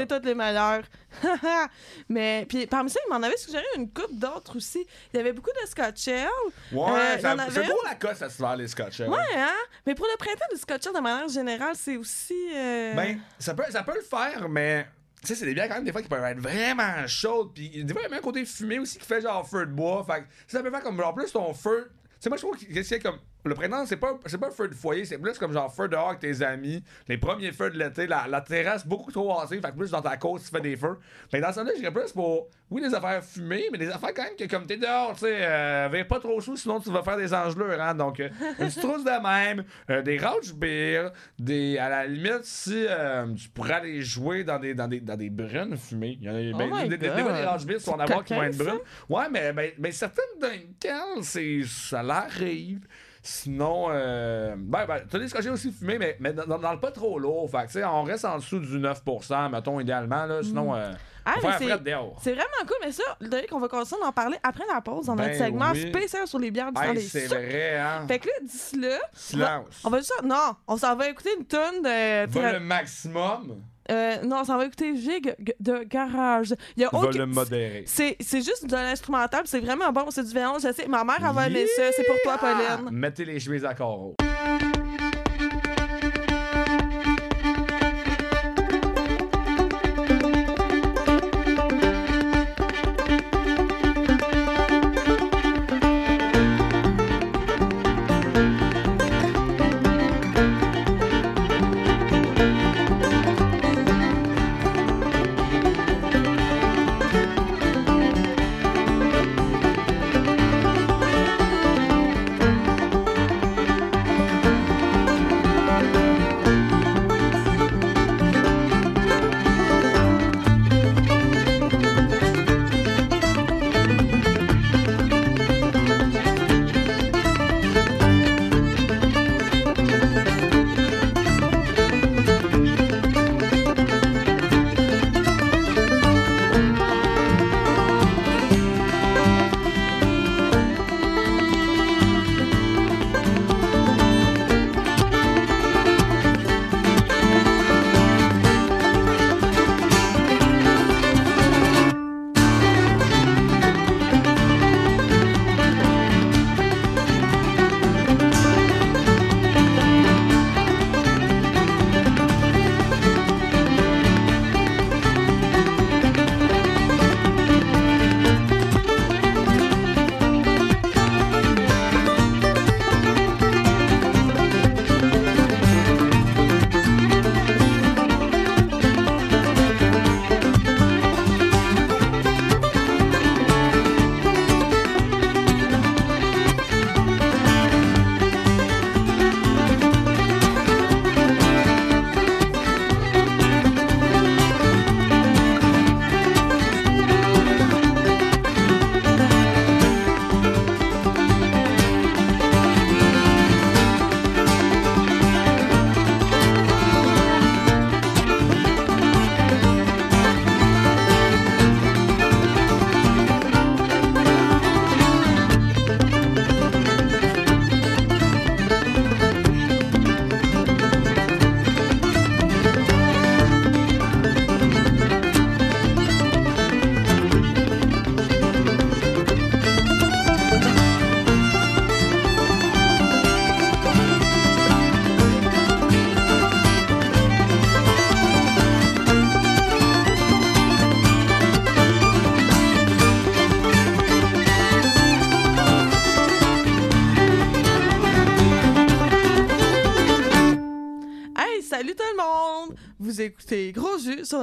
toutes les meilleurs. [laughs] Mais puis parmi ça, il m'en avait suggéré une coupe d'autres aussi. Il y avait beaucoup de Scotch Ale. Ouais, Euh, avait c'est une- beau la cosse à se faire, les scotch. hein. Ouais, hein? Mais pour le printemps, le Scotch Ale, de manière générale, c'est aussi. euh, Ben, ça peut, ça peut le faire, mais. Tu sais, c'est des bières quand même des fois qui peuvent être vraiment chaudes. Puis des fois, il y a même un côté fumé aussi qui fait genre feu de bois. Fait que ça peut faire comme. En plus, ton feu. Tu sais, moi, je trouve que c'est comme. Le printemps, c'est pas, c'est pas un feu de foyer, c'est plus comme genre feu dehors avec tes amis. Les premiers feux de l'été, la, la terrasse beaucoup trop assez. Fait que plus dans ta côte, tu fais des feux. Mais dans ce là j'irais plus pour. Oui, des affaires fumées, mais des affaires quand même que comme t'es dehors, tu sais, euh, vire pas trop chaud, sinon tu vas faire des engelures, hein. Donc, euh, [laughs] une trousse de même, euh, des Rauch beer, des. À la limite, si euh, tu pourrais aller jouer dans des, dans des, dans des brunes fumées. Il y en a Oh ben, des, des, des, des beer, en avoir qui vont être brunes. Ouais, mais ben, certaines Dunkel, c'est. Ça l'arrive. Sinon, euh, ben, ben, t'as des scotchés aussi fumés, mais, mais dans, dans le pas trop lourd. Fait que, tu sais, on reste en dessous du 9%, mettons, idéalement, là. Sinon, euh, Ah, c'est- vraiment cool, mais ça, Derek, on va continuer d'en parler après la pause dans notre Ben segment oui. spécial sur les bières du temps des c'est vrai, hein? Fait que là, d'ici là, Silence. on va juste. Non, on s'en va écouter une tonne de. Va le maximum, Euh, non, on s'en va écouter Vig de Garage. Il y a aucun- le modérer. C'est, c'est juste de l'instrumental, c'est vraiment bon, c'est du violon, je sais. Ma mère, elle va aimer ça, c'est pour toi, Yeah! Pauline. Mettez les chemises à carreaux.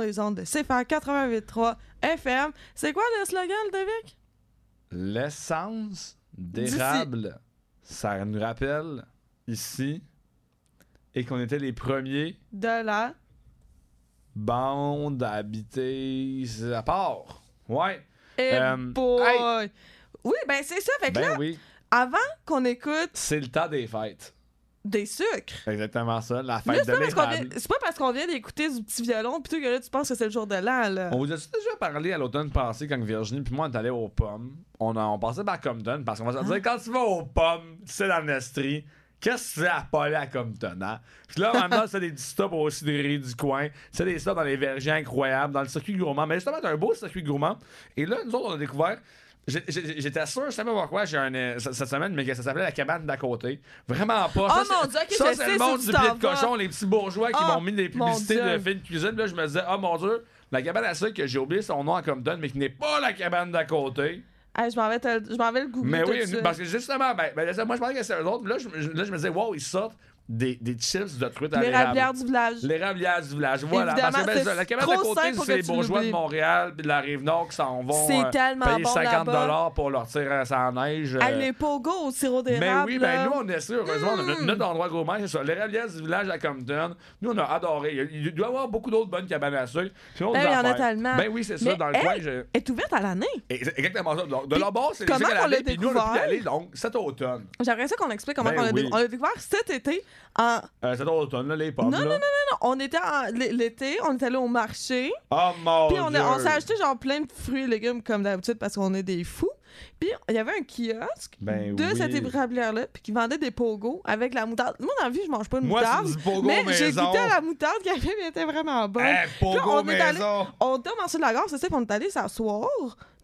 Les ondes de CFA 88.3 FM. C'est quoi le slogan, Ludovic? L'essence d'érable, ça nous rappelle ici et qu'on était les premiers De la... bandes à habiter à part. Ouais. Eh Euh, boy! Oui, ben c'est ça. Fait que Ben là, oui, avant qu'on écoute c'est le temps des fêtes. Des sucres, Exactement ça, la là, fête c'est de pas, parce qu'on vient- l'érable. c'est pas parce qu'on vient d'écouter du petit violon plutôt que là, tu penses que c'est le jour de l'an, là. On vous a déjà parlé à l'automne passé quand Virginie puis moi on est allés aux pommes? On, a- on passait par Compton parce qu'on va se dire quand tu vas aux pommes, c'est dans l'Estrie. Qu'est-ce que tu fais à pas aller à Compton, hein? Puis là, maintenant, [laughs] c'est des petits stops aux cidreries du coin. C'est des stops dans les vergers incroyables, dans le circuit gourmand. Mais justement, t'as un beau circuit gourmand. Et là, nous autres, on a découvert. J'étais sûr, je savais pas pourquoi, j'ai un, euh, cette semaine, mais que ça s'appelait la cabane d'à côté. Vraiment pas. Oh Ça, mon c'est- Dieu, ok, ça, c'est le monde du pied de cochon, les petits bourgeois qui Oh, m'ont mis des publicités de filles de cuisine. Là, je me disais, oh mon Dieu, la cabane à sucre que j'ai oublié son nom à Compton, mais qui n'est pas la cabane d'à côté. Hey, je m'en vais, te- je m'en vais le googler Mais oui, parce que justement, ben, ben, moi je pensais que c'était eux autres. Là, je, je- là, je me disais, wow, ils sortent des, des chips de truite à Les l'érable. du village. L'érablière du village, voilà. Évidemment, Parce que ben, c'est ça, la cabane d'à côté, c'est les bourgeois de. Montréal puis de la Rive-Nord qui s'en vont C'est euh, tellement payer bon 50 là-bas. pour leur tirer sa neige. Hey, euh, les pogos au sirop mais d'érable. oui, ben nous, on est sûr, heureusement, a notre, Mm. notre endroit gourmand, c'est ça. Les Ravières du village à Compton, nous, on a adoré. Il, doit y avoir beaucoup d'autres bonnes cabanes à sucre. Ben il y en a tellement. Ben oui, c'est ça, Mais dans le elle- coin. je- est ouverte à l'année. Exactement ça. De leur bord, c'est les à l'année, puis nous, on a pu y aller, donc, cet automne. J'aimerais ça qu'on explique comment Ben on l'a découvert cet été. En... Euh, cet automne, là, les pommes, Non, là. non, non, non, on était en- l'été, on était allé au marché. Oh mon Puis on, a- on s'est acheté genre plein de fruits et légumes comme d'habitude parce qu'on est des fous. Puis il y avait un kiosque Ben de oui. cette ébrablière-là puis qui vendait des pogos avec la moutarde. Moi, dans la vie, je mange pas de Moi, moutarde. c'est du pogo mais j'ai maison. goûté à la moutarde qu'il y avait, mais elle était vraiment bonne. Hey, Puis là, pogo on est allé- maison. On marché de la gare, c'est ça, puis on est allé s'asseoir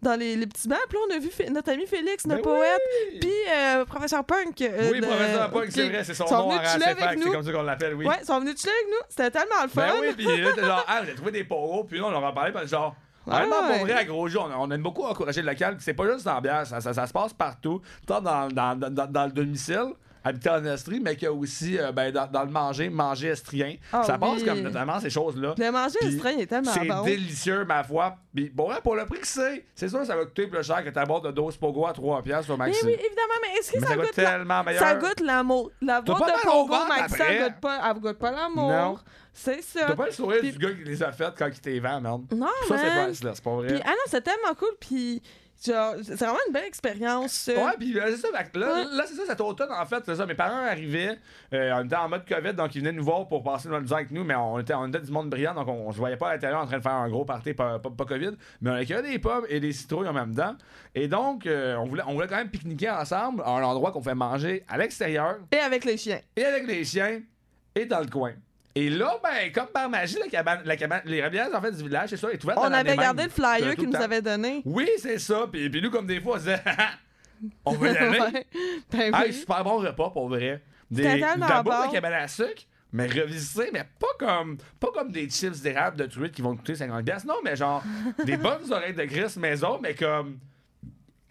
dans les, les petits bancs. Puis là, on a vu notre ami Félix, Ben notre poète, oui. puis euh, professeur Punk. euh, Oui, de- professeur Punk, c'est qui- vrai, c'est son nom à c'est comme ça qu'on l'appelle, oui. Ouais, ils sont venus chiller avec nous. C'était tellement le fun. Ben oui, puis là, t'es [laughs] genre, ah, j'ai trouvé des poros, puis là, on leur a parlé, puis genre, vraiment, Ouais. pour vrai, à gros jeu, on, on aime beaucoup encourager le local, c'est pas juste dans la bière, ça, ça, ça se passe partout, tant dans, dans, dans- dans le domicile, habiter en Estrie, mais qu'il y a aussi euh, ben, dans, dans le manger, manger estrien. Ah ça passe comme notamment ces choses-là. Le manger il est tellement C'est bon. délicieux, ma foi. Puis bon, ouais, pour le prix que c'est, c'est sûr ça va coûter plus cher que ta boîte de 12 pogo à 3 piastres au Mais maxi. oui, évidemment, mais est-ce que Mais ça, ça goûte goûte la... tellement meilleur. Ça goûte l'amour. La boîte pas de au Pogo Maxi, elle goûte pas, elle goûte pas Non. l'amour. C'est ça. T'as pas le sourire du gars qui les a faites quand il t'est vend, merde. Non, Ça, c'est c'est pas vrai. Puis, ah non, c'est tellement cool. Puis, c'est vraiment une belle expérience. ça. Ouais, puis euh, c'est ça. Là, là, c'est ça, cet automne, en fait, c'est ça. Mes parents arrivaient, euh, on était en mode COVID, donc ils venaient nous voir pour passer notre temps avec nous, mais on était, on était du monde brillant, donc on, on se voyait pas à l'intérieur en train de faire un gros party, pas, pas, pas COVID, mais on accueillait des pommes et des citrouilles en même temps. Et donc, euh, on, voulait, on voulait quand même pique-niquer ensemble à un endroit qu'on fait manger à l'extérieur Et avec les chiens. et avec les chiens et dans le coin. Et là, ben, comme par magie, la cabane, la cabane, les rabières en fait du village, c'est ça, est ouverte On avait gardé le flyer qu'ils nous avait donné. Oui, c'est ça. Puis, puis nous, comme des fois, on disait, [laughs] on veut y aller. [laughs] Ouais. Ben Hey, oui. super bon repas pour vrai. Des, tellement la cabane à sucre, mais revisité, mais pas comme, pas comme des chips d'érable de truite qui vont coûter 50$. piastres. Non, mais genre des bonnes [laughs] oreilles de gris maison, mais comme.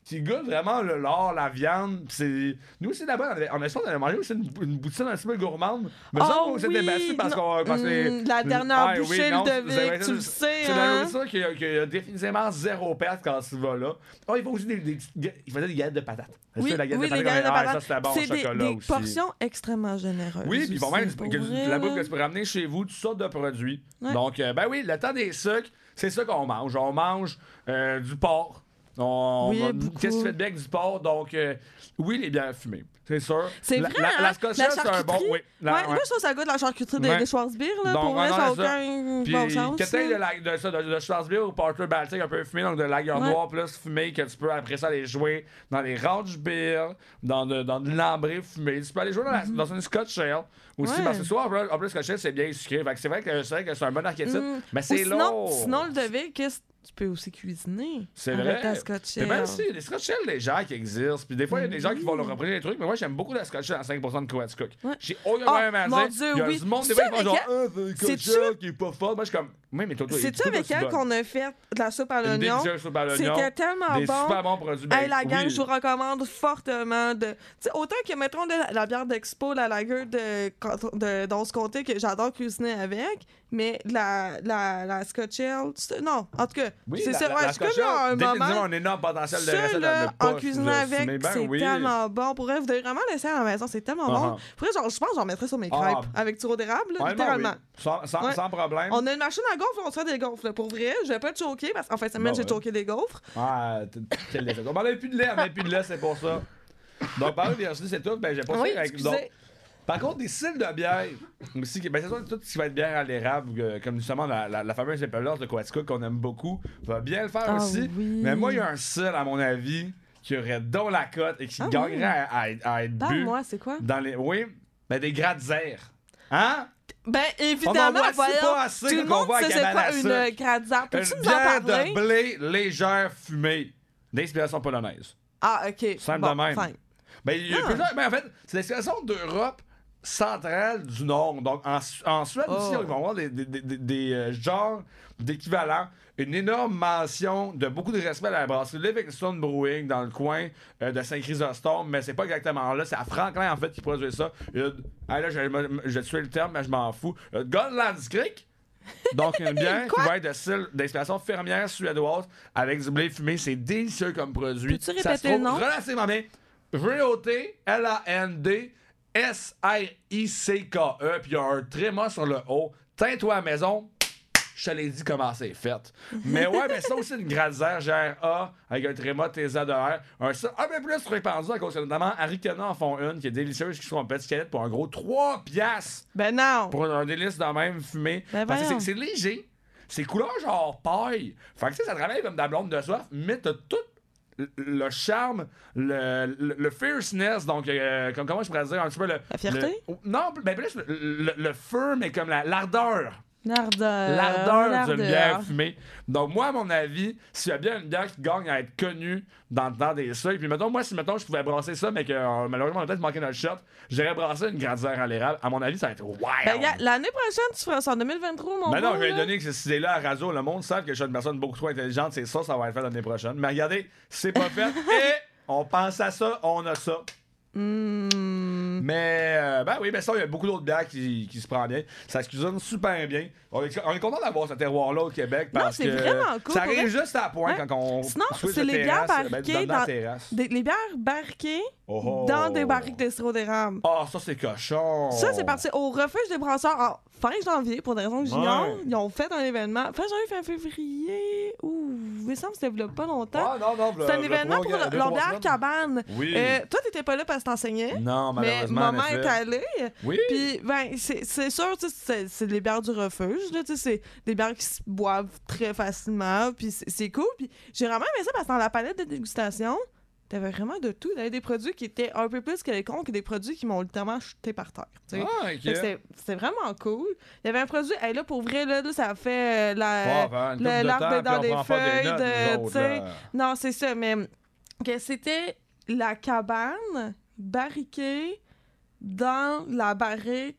Qui goûtent vraiment le lard, la viande. c'est... Nous aussi là-bas, on avait, on avait mangé aussi une, une boutine un petit peu gourmande. Mais ça, Oh on oui, battu parce qu'on. non, parce hum, la dernière Ah, oui, bouchée, non, Ludovic, c'est vrai, tu le sais, C'est la hein? nourriture qui a, qui a définitivement zéro perte quand tu vas là. Oh, il faut aussi des, des des galettes de patates. Oui, la galette oui, de les galettes de ah, patates. ça, c'était bon, C'est des, chocolat des aussi. portions extrêmement généreuses. Oui, puis bon, même que- la bouffe que tu peux ramener chez vous, toutes sortes de produits. Ouais. Donc, euh, ben oui, le temps des sucres, c'est ça qu'on mange. On mange euh, du porc. On, Oui, on- beaucoup. Qu'est-ce que tu fais de bien avec du porc? Donc, euh, oui, les bières fumées, c'est sûr. C'est La- vrai, La, hein? la La c'est un bon. Oui, la- Ouais, ouais. Moi, je trouve que ça goûte la charcuterie des, Ouais. des Schwarzbier, là. Donc, pour on ça n'a aucun Puis, bon sens. que t'aies de, de, ça, de, de Schwarzbier ou Porter Baltic un peu fumé, donc de lager noir plus fumé, que tu peux après ça aller jouer dans les Ranch Beer, dans de, dans de l'ambré fumé. Tu peux aller jouer dans, dans une Scotch Ale aussi. Ouais. parce que souvent, en plus, Scotch Ale, c'est bien sucré. Fait que c'est vrai que c'est un bon archétype, Mm. mais c'est lourd. sinon, le devait, qu'est-ce tu peux aussi cuisiner. C'est vrai. ta Scotch Mais même Ale. si, des Scotch Ale légères qui existent. Puis des fois, il y a des gens qui vont Mhm. leur reprendre des trucs. Mais moi, j'aime beaucoup la Scotch à 5% de Coats Cook. J'ai aucun Oh, problème à mon dire. Il y a du monde, des fois, ils font genre, ah, c'est qui est pas forte. Moi, je suis comme, Oui, mais Toto, C'est-tu avec elle qu'on a fait de la soupe à l'oignon? C'était tellement Des bon. super bons produits. Ben, Hey, la gang, oui. je vous recommande fortement de. Autant que, mettons, la, la bière d'Expo, la lager de, de, d'Once Comté, que j'adore cuisiner avec, mais la, la, la Scotch Ale, non, en tout cas, Oui, c'est ça. Ouais, la Scotch un moment. un énorme potentiel de Ça, recette à là, pas en cuisinant avec, c'est oui. tellement bon. Pour vrai, vous devez vraiment laisser à la maison, c'est tellement bon. Uh-huh. Pour vrai, je pense que j'en mettrais sur mes Ah. crêpes avec du d'érable, littéralement. oui. Sans, sans, Ouais. sans problème. On a une machine à gaufres, on se fait des gaufres. là. Pour vrai, je vais pas te choquer parce qu'en fin de semaine, Bon, j'ai ouais. choqué des gaufres. Ah, t- quel effet. On avait plus de lait, on avait plus de lait, c'est pour ça. Donc, par exemple, c'est tout. Ben, j'ai pas Oui, fait avec. excusez. donc, par contre, des styles de bière, aussi, ben, c'est sûr tout ce qui va être bière à l'érable, euh, comme justement la, la, la fameuse Impelers de Coaticook qu'on aime beaucoup, va bien le faire Ah aussi. oui. Mais moi, il y a un style, à mon avis, qui aurait dans la cote et qui Ah gagnerait oui. à, à être- à être bu Parle-moi, c'est quoi? dans les. Oui, ben, des gratte-airs. Hein? Ben, On en évidemment, voit-tu voyons. pas assez Tout le on monde voit sait c'est quoi une euh, gradière. Peux-tu nous en parler? de blé légère fumée, d'inspiration polonaise. Ah, OK. Simple bon, de même. fine. Ben, il y a Ah. plusieurs- ben, en fait, c'est l'expression d'Europe centrale du Nord. Donc, en, Su- en Suède aussi, Oh. ils vont avoir des, des, des, des- des, euh, genres d'équivalents. Une énorme mention de beaucoup de respect à la brasserie Livingstone Brewing dans le coin euh, de Saint-Chrysostome, mais c'est pas exactement là. C'est à Franklin, en fait, qui produit ça. Ah, là, je, je tué le terme, mais je m'en fous. Euh, Gotlandskrik. Donc, une [laughs] bière qui va être de style d'inspiration fermière suédoise avec du blé fumé. C'est délicieux comme produit. Peux-tu Ça se répéter le nom? relativement bien. V-O-T, L-A-N-D, S-R-I-C-K-E, puis il y a un tréma sur le haut. Teins-toi à la maison, je te l'ai dit comment c'est fait. Mais ouais, mais c'est aussi une gradière GRA avec un tréma TZ de R. Un, ça, un peu plus répandu à cause que notamment Arikana en font une qui est délicieuse, qui sont en petite canette pour un gros 3 piastres Ben non. pour un, délice de même fumé. Ben Parce que c'est- léger. C'est couleur genre paille. Fait que tu sais, ça travaille comme de la blonde de soif, mais t'as tout le- charme, le, le, le fierceness, donc euh, comme, comment je pourrais dire un petit peu le. La fierté? le- non, ben plus le, feu, mais comme la- l'ardeur. L'ardeur. L'ardeur d'une bière fumée. Donc, moi, à mon avis, s'il y a bien une bière qui gagne à être connue dans le temps des seuils, puis mettons, moi, si mettons, je pouvais brasser ça, mais que euh, malheureusement, on a peut-être manqué notre shot, j'irais brasser une gradière à l'érable. À mon avis, ça va être wow! Ben, l'année prochaine, tu feras ça en 2023, mon Ben non, je vais donner que cette idée-là à Radio, le monde sait que je suis une personne beaucoup trop intelligente, c'est ça, ça va être fait l'année prochaine. Mais regardez, c'est pas fait, [laughs] et on pense à ça, on a ça. Hmm. Mais, euh, ben oui, ben ça, il y a beaucoup d'autres bières qui, qui se prennent bien. Ça se cuisine super bien. On est, on est content d'avoir ce terroir-là au Québec Non, parce c'est que vraiment cool, ça arrive vrai. juste à point Ouais. quand on Sinon, c'est les bières ben, barriquées dans. Des- les bières barriquées Oh, oh. dans des barriques de sirop d'érable. Ah, ça, c'est cochon. Ça, c'est parti au refuge des brasseurs en fin janvier, pour des raisons que j'ignore. Ouais. Ils ont fait un événement. Fin janvier, fin février. Ouh, il me semble que c'était il y a pas longtemps. Ah, non, non, c'est un événement pour leur leur bière cabane. Oui. Euh, toi, t'étais pas là parce que t'enseignais. non, Mais malheureusement. maman en effet. est allée. Oui. Puis, ben, c'est sûr, tu sais, c'est des bières du refuge. là, tu sais, C'est des bières qui se boivent très facilement. Puis, c'est- c'est cool. Puis, j'ai vraiment aimé ça parce que dans la palette de dégustation, t'avais vraiment de tout. T'avais des produits qui étaient un peu plus quelconques et des produits qui m'ont littéralement jeté par terre. Ah, Fait que ok. C'était vraiment cool. Il y avait un produit, hey, là, pour vrai, là, là, ça a fait euh, la. Ouais, l'arbre dans des pas des feuilles notes, de- autres, là. Non, c'est ça, mais que c'était la cabane barriquée dans la barrique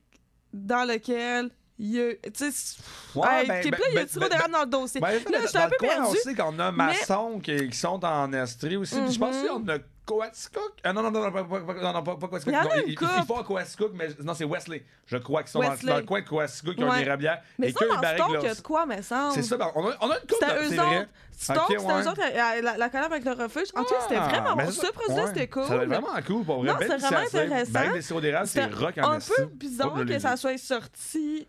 dans laquelle il y a. Tu sais, Ouais, hey, ben, ben, il y a ben, ben, dans le dossier. Là, dans- je suis un peu coin, perdue. On sait qu'on a maçons qui, qui sont en Estrie aussi. Je pense Mhm. qu'il y en a Coaticook. Ah non, non, non, pas, pas, pas, non, non, pas, pas Coaticook. Il y en a Non, une ils, ils font à Coaticook, mais non, c'est Wesley. Je crois qu'ils sont dans, Wesley. dans le coin de Coaticook, qui ont Ouais. une érablière. Mais et ça, que dans les barriques, Stoke, là, il y a de quoi, mais semble. C'est ça, ben, on a, on a une coupe, C'était de- eux c'est vrai. autres. Stoke, Ok, c'était ouais. eux autres, la, la, la collab avec le refuge. En tout cas, c'était Ah, vraiment mais bon. ça, Ce produit-là, ouais. c'était cool. Ça va être vraiment cool pour vrai. Non, Belle c'est vraiment initiative. intéressant. Barrique des sirop d'érable, c'est C'était rock en un esti. peu bizarre que ça soit sorti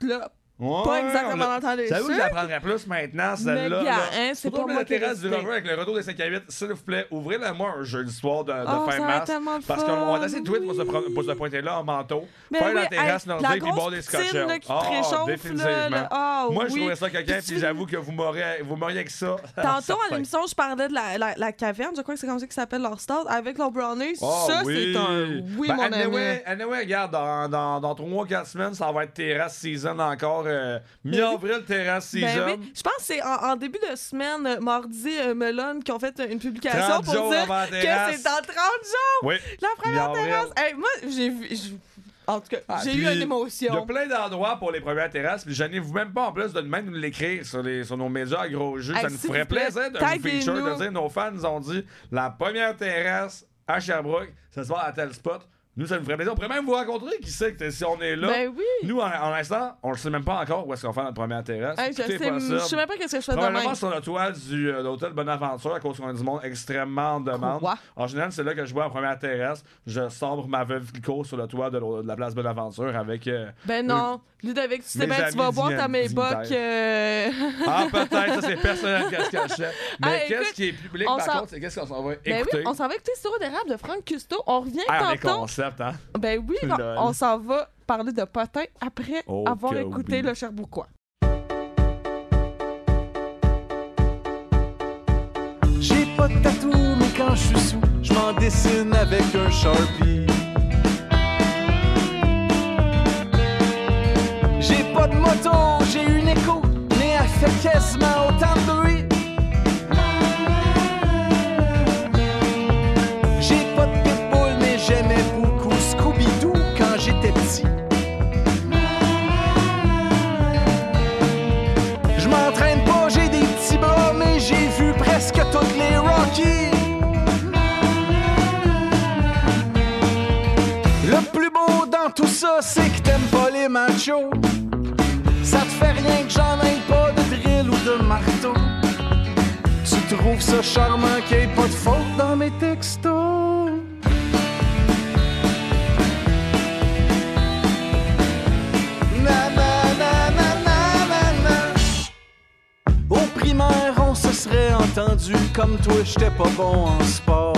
là. Ouais, Pas exactement l'a- que je la sucres. prendrais plus maintenant, celle-là. hein, c'est Surtout pas la moi terrasse du. River avec le retour des 5 à 8, s'il vous plaît, ouvrez-le-moi un jeudi soir de, de Oh, fin ça mars. Parce qu'on va essayer de tweet pour se, pro- oui. pour se pointer là en manteau. Mais faire oui, la terrasse la nordique puis boire des scotch Ah, définitivement. Ah, Moi, je oui. trouverais ça quelqu'un, Puis j'avoue que vous m'auriez vous m'auriez avec ça. [laughs] Tantôt, à l'émission, je parlais de la, la, la caverne, je crois que c'est comme ça qu'ils s'appellent leur stade, avec leur brownie. Ah, ça, c'est un oui, Ben, mon ami. anyway, regarde, dans, dans, dans 3-4 semaines, ça va être terrasse season encore. Euh, Mi-avril, terrasse season. Ben oui, je pense que c'est en, en début de semaine, euh, mardi, euh, Melon, qui ont fait une publication 30 pour dire que c'est dans 30 jours, Oui. la première terrasse. Hey, moi, j'ai vu... En tout cas, Ah, j'ai eu une Il y a émotion. plein d'endroits pour les premières terrasses, puis gênez-vous même pas en plus de même nous l'écrire sur, les, sur nos médias à gros. Hey, ça nous ferait plaisir de vous feature, de dire nos fans nous ont dit la première terrasse à Sherbrooke, ça se passe à tel spot. Nous, ça nous ferait plaisir. On pourrait même vous rencontrer, qui sait que si on est là? Ben oui. Nous, en, en l'instant, on le sait même pas encore où est-ce qu'on fait notre première terrasse. Hey, je, sais, je sais même pas qu'est-ce que je fais demain. sur le toit du, euh, de l'hôtel Bonaventure à cause qu'on a du monde extrêmement en demande. Quoi? En général, c'est là que je vois en première terrasse. Je sombre ma veuve Clicquot sur le toit de, de la place Bonaventure avec. euh, Ben non. Ludovic, tu sais bien, tu vas boire ta Maybach. euh, Ah, peut-être, ça c'est [laughs] personnel qu'est-ce que je. Mais qu'est-ce qui est public par contre, c'est qu'est-ce qu'on s'en va Ben écouter? oui, on s'en va écouter Sirop d'érable de Franck Custo. On revient Ah, tantôt. Concept, hein? Ben oui, on- s'en va parler de potin après Oh avoir écouté oui. le Sherbrookeois. J'ai pas de tatou, mais quand je suis sous, je m'en dessine avec un Sharpie. J'ai pas de moto, j'ai une écho, mais elle fait quasiment autant de bruit. Tu trouves ça charmant qu'il y ait pas de faute dans mes textos. Na. Au primaire, on se serait entendu comme toi, j'étais pas bon en sport.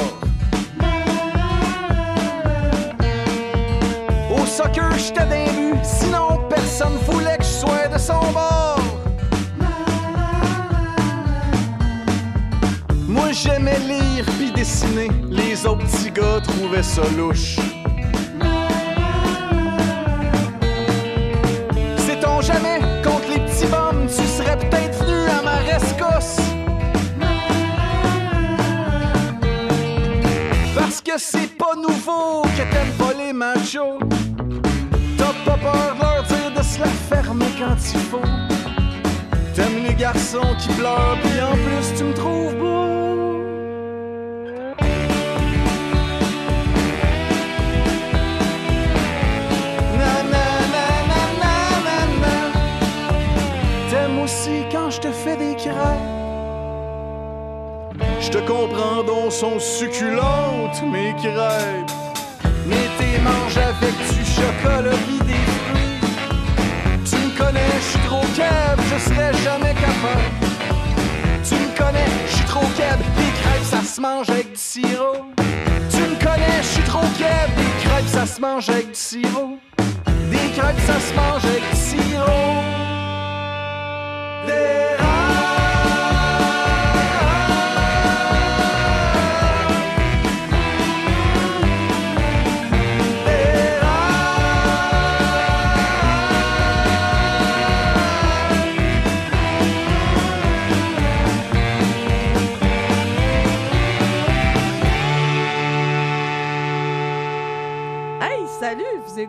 Au soccer, j'étais d'un sinon personne voulait que je sois de son bord. J'aimais lire puis dessiner, les autres petits gars trouvaient ça louche. Sait-on jamais contre les petits bums, tu serais peut-être venu à ma rescousse? Parce que c'est pas nouveau que t'aimes pas les machos. T'as pas peur de leur dire de se la fermer quand il faut. T'aimes les garçons qui pleurent, puis en plus tu me trouves beau. Donc sont succulentes mes crêpes. Mais t'es manges avec du chocolat pis des fruits. Tu me connais, je suis trop cab, je serais jamais capable. Tu me connais, je suis trop cab, des crêpes ça se mange avec du sirop. Tu me connais, je suis trop cab, des crêpes ça se mange avec du sirop. Des crêpes ça se mange avec du sirop. Hey,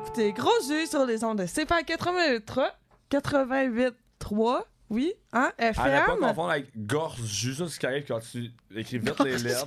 écoutez Gros Jus sur les ondes de CFA 83, 88.3, oui, hein, À ne pas FM. confondre avec gorge jus, ça, c'est ce qui arrive quand tu écris vite les lettres,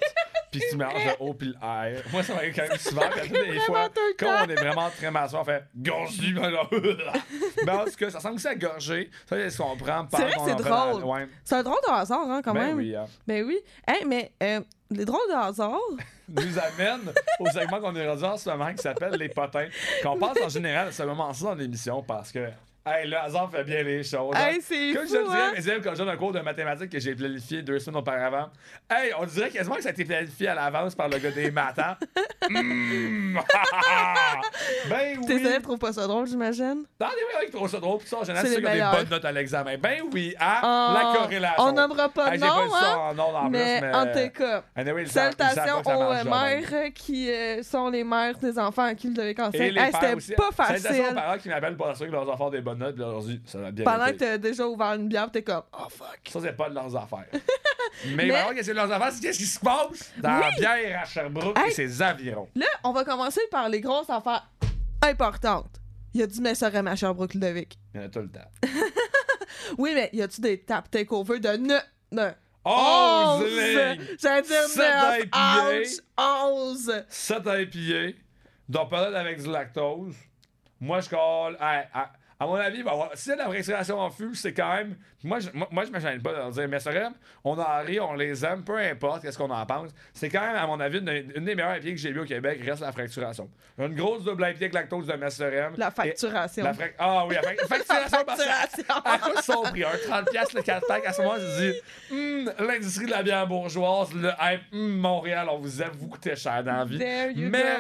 puis tu mélanges le O puis le R. Moi, ça m'arrive quand même souvent, puis à les fois, quand on est vraiment très masseur, on fait gorge jus, ben [laughs] ben en tout cas, ça semble aussi à gorger. Ça, c'est ce qu'on prend par C'est vrai que c'est drôle. Ouais. C'est un drôle de hasard, hein, quand Ben même. oui, hein. Ben oui. Hey, mais euh, les drôles de hasard, [laughs] nous amène au segment qu'on est rendu en ce moment qui s'appelle les potins. Qu'on passe en général à ce moment-ci dans l'émission parce que hey, le hasard fait bien les choses. hein. Hey, c'est Comme fou, je le disais hein? à mes élèves quand j'ai un cours de mathématiques que j'ai planifié deux semaines auparavant, hey, on dirait quasiment que ça a été planifié à l'avance par le gars des maths. hein? [laughs] Mmh! [laughs] ben oui! tes élèves trouvent pas ça drôle, j'imagine? Dans les meilleurs qui trouvent ça drôle, puis ça, en général, C'est ceux qui ont des bonnes notes à l'examen. Ben oui, hein? Ah, la corrélation. On nommera pas de Hey, pas nom, ça hein? en nom en mais, plus, mais... en tout cas, Anyway, ils ils salutations pas ça aux euh, mères qui euh, sont les mères des enfants à qui le devez cancer. Hey. C'était pas Salutations aux facile. parents qui m'appellent pour assurer que leurs enfants ont des bonnes ça bien. Pendant que été. t'as déjà ouvert une bière, t'es comme, oh fuck. Ça, c'est pas de leurs affaires. [laughs] Mais, Mais- vraiment, qu'est-ce que leurs affaires, c'est qu'est-ce qui se passe dans la bière à Sherbrooke et ses environs. Là, on va commencer par les grosses affaires. importante. Il y a du Messerem à Sherbrooke-Ludovic. Il y en a tout le temps. [laughs] Oui, mais y a-tu des tap takeover de ne... de Oh, 11? J'allais dire Sept 9. IPA. Ouch! 11! 7 IPA, donc peut-être avec du lactose. Moi, je colle. À mon avis, si c'est la fracturation en fût, c'est quand même. Moi, je, moi, moi, je pas de leur dire, mais on en rit, on les aime, peu importe qu'est-ce qu'on en pense. C'est quand même, à mon avis, une, une des meilleures IPA que j'ai vues au Québec reste la fracturation. Une grosse double IPA avec lactose de Messerem. La facturation. La Ah oui, la frac- [laughs] facturation. parce que- facturation. À quoi son prix? Un 30$ le 4 pack. À ce moment, je dis, Hum, l'industrie de la bière bourgeoise, le hype, hum, Montréal, on vous aime, vous coûtez cher dans la vie. There you Mais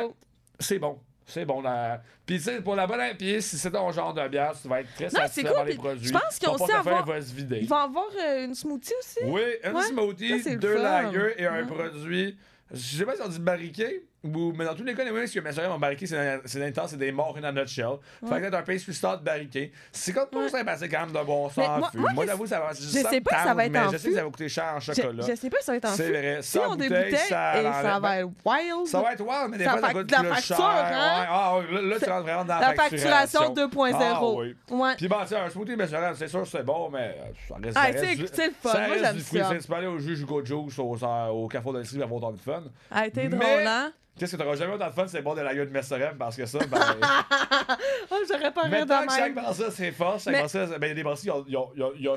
c'est bon. C'est bon. La... Puis, tu sais, pour la bonne IPA, si c'est ton genre de bière, tu vas être très satisfait cool, par les puis produits. je pense qu'ils Ton ont aussi avoir- va se vider. Il va avoir euh, une smoothie aussi? Oui, un Ouais, smoothie, ça, deux lagers et un produit. Je sais pas si on dit barriqué, ou, mais dans tous les cas, les ce que soeurs ont barriqué, c'est dans- c'est intense, c'est des morts in a nutshell. Fait que t'as un pastry start barriqué. C'est comme pas sympathique quand même de bon sang moi- j'avoue, ça va. je sais pas si ça va être en je sais que ça va coûter cher en chocolat. je sais pas si ça va être en C'est vrai. Si on bouteilles, ça et ça l'enlève. va être wild. Ça va être wow, mais des fois, ça coûte plus facture, cher. hein? Ah, là, tu rentres vraiment dans la, La facturation 2.0. Ah. Puis bon, tu sais, un smoothie messerem, c'est sûr, c'est bon, mais euh, ça reste, Ah, c'est- le fun. Ça reste du fruit. Tu peux aller au Jugo Juice, au, Carrefour de l'Industrie, avoir autant de fun. Ah, t'es drôle, hein? Qu'est-ce que t'auras jamais autant de fun, c'est bon de la gueule de messerem, parce que ça, ben... [laughs] Oh, j'aurais pas rire de que chaque brasseur, c'est force, chaque Mais- brasseur, ben, il y a des brasseurs,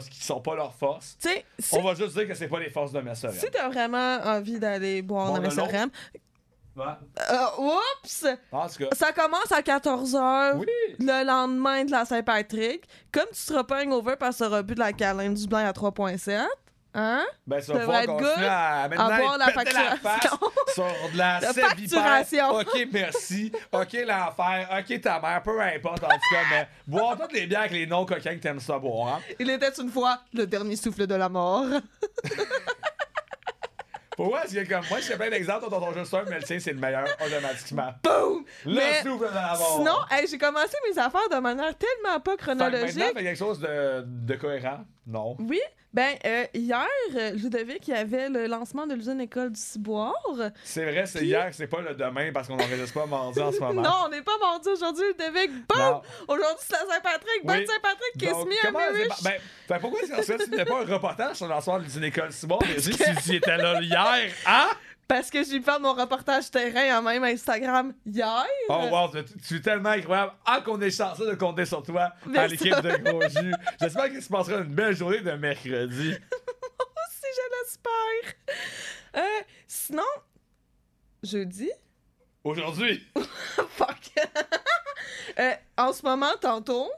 qui sont pas leurs forces. Tu sais, si, On va juste dire que c'est pas les forces de messerem. si t'as vraiment envie d'aller boire Bon, dans de le Messerem, Ouais. euh, oups! Ça commence à 14h oui. le lendemain de la Saint-Patrick. Comme tu seras pas hangover parce que tu auras bu de la câlin du blanc à 3.7, hein? Ben, ça va être good? à maintenant avoir la péter la face facturation. sur de la [laughs] La facturation. OK, merci. OK, l'enfer. OK, ta mère. Peu importe, en tout cas. Mais boire toutes les bières avec les noms coquins que t'aimes ça boire. Hein? Il était une fois le dernier souffle de la mort. [laughs] Pour moi, c'est comme moi, j'ai plein d'exemples dont on juste un, mais le tien, c'est le meilleur automatiquement. Boum! Le Mais souffle de la mort. Sinon, hey, j'ai commencé mes affaires de manière tellement pas Fait que maintenant, chronologique. fait quelque chose de, de cohérent. Non. Oui, ben euh, hier, euh, Ludovic, il y avait le lancement de l'usine école du Ciboire. C'est vrai, c'est Puis- hier, c'est pas le demain parce qu'on n'enregistre pas mardi en ce [laughs] moment. Non, on n'est pas mardi aujourd'hui, Ludovic. Boum! Non. Aujourd'hui, c'est la Saint-Patrick. Bonne. Saint-Patrick, Donc, me, comment rich. pas- ben, fait pourquoi est-ce que tu n'as pas un reportage sur l'ensemble d'une école Simon? Mais dis si tu étais là hier, hein? Parce que j'ai fait mon reportage terrain en même Instagram hier. Oh wow, tu, tu es tellement incroyable. Ah, qu'on est chanceux de compter sur toi à l'équipe de Gros Jus. J'espère qu'il se passera une belle journée de mercredi. [laughs] Si je l'espère. Euh, sinon, jeudi. Aujourd'hui. [laughs] Fuck. Euh, en ce moment, tantôt.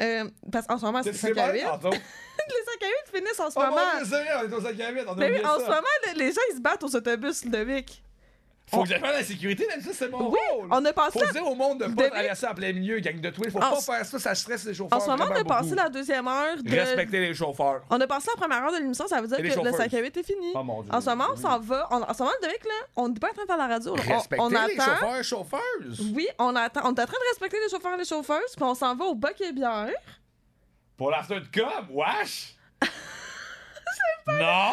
euh, parce qu'en ce moment, c'est C'est 5 à pas 8. Les 5 à 8 finissent en ce Oh moment. Dieu, c'est vrai, on est au 5 à 8, on a Mais oui, en ça. ce moment, le- les gens, ils se battent aux autobus, Ludovic. Faut que j'aille faire la sécurité, même ça, c'est mon Oui, rôle. on a passé Faut dire au monde de pas Ludovic- traverser en plein milieu, gang de twins. Faut En pas faire ça, ça stresse les chauffeurs. En ce moment, on a passé la deuxième heure de. Respecter les chauffeurs. On a passé la première heure de l'émission, ça veut dire Et que les le chauffeuses. 5 à 8 est fini. Oh mon Dieu. En ce moment, on s'en va. On- en ce moment, Ludovic, là, on n'est pas en train de faire la radio. là. On- Respecter on, les attend. chauffeurs et chauffeuses. Oui, on attend. On est en train de respecter les chauffeurs et les chauffeuses, puis on s'en va au bac et bière. Pour l'after de com, wesh! [laughs] Non! Non,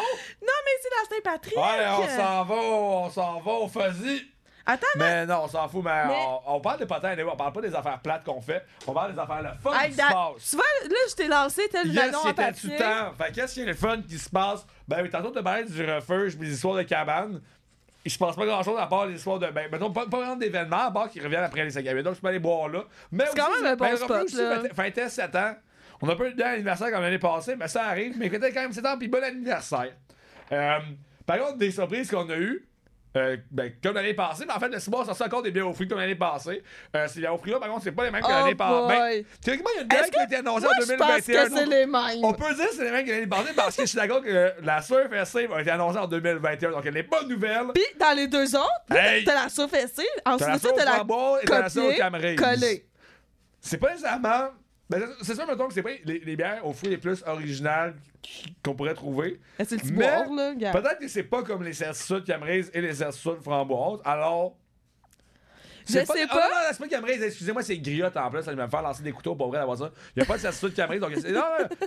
mais c'est la Saint-Patrick! Ouais, on s'en va, on s'en va au fuzzy. Attends, Mais non, on s'en fout, mais, Mais- On, on parle des potins, on parle pas des affaires plates qu'on fait, on parle des affaires le fun hey, qui da- se passe. tu vois, là, je t'ai lancé tel Yes, wagon du papier. temps. Fait qu'est-ce qu'il y a le fun qui se passe? Ben oui, tantôt de parler du refuge, des histoires de cabane. Il se passe pas grand chose à part les histoires de. Ben, mettons, pas, pas vraiment d'événements, à part qu'ils reviennent après les 5 à 8. Donc, je peux aller boire là. Mais C'est quand même un bon ben, le spot, aussi là. fêtait 7 ans. On a pas eu le temps d'anniversaire comme l'année passée, mais ça arrive. Mais fêtait quand même 7 ans, puis bon anniversaire. Euh, par contre, des surprises qu'on a eues. euh, ben, comme l'année passée, mais en fait, le Ciboire ça sort encore des bières aux fruits comme l'année passée. Euh, ces bières aux fruits-là, par contre, c'est pas les mêmes que Oh l'année passée. Ben, théoriquement, il y a une bière qui a que- été annoncée en je pense 2021. que c'est les mêmes? on peut dire que c'est les mêmes qui l'année passée parce que je suis d'accord que la Surf SC a été annoncée en 2021, donc elle n'est pas nouvelle. Puis, dans les deux autres, là, Hey! t'as la T'as la ensuite, Surf t'as la la Surf collée. C'est pas nécessairement. Ben, c'est- sûr, mettons que c'est pas les, les bières aux fruits les plus originales qu'on pourrait trouver. C'est le boire, là, gars? Peut-être que c'est pas comme les certitudes Camerise et les certitudes framboises. Alors, Je sais Ah, pas. non, non, c'est pas Camerise, excusez-moi, c'est Griotte en plus. Ça va me faire lancer des couteaux pour vrai d'avoir ça. Il n'y a pas de certitude de Camerise. Donc, non,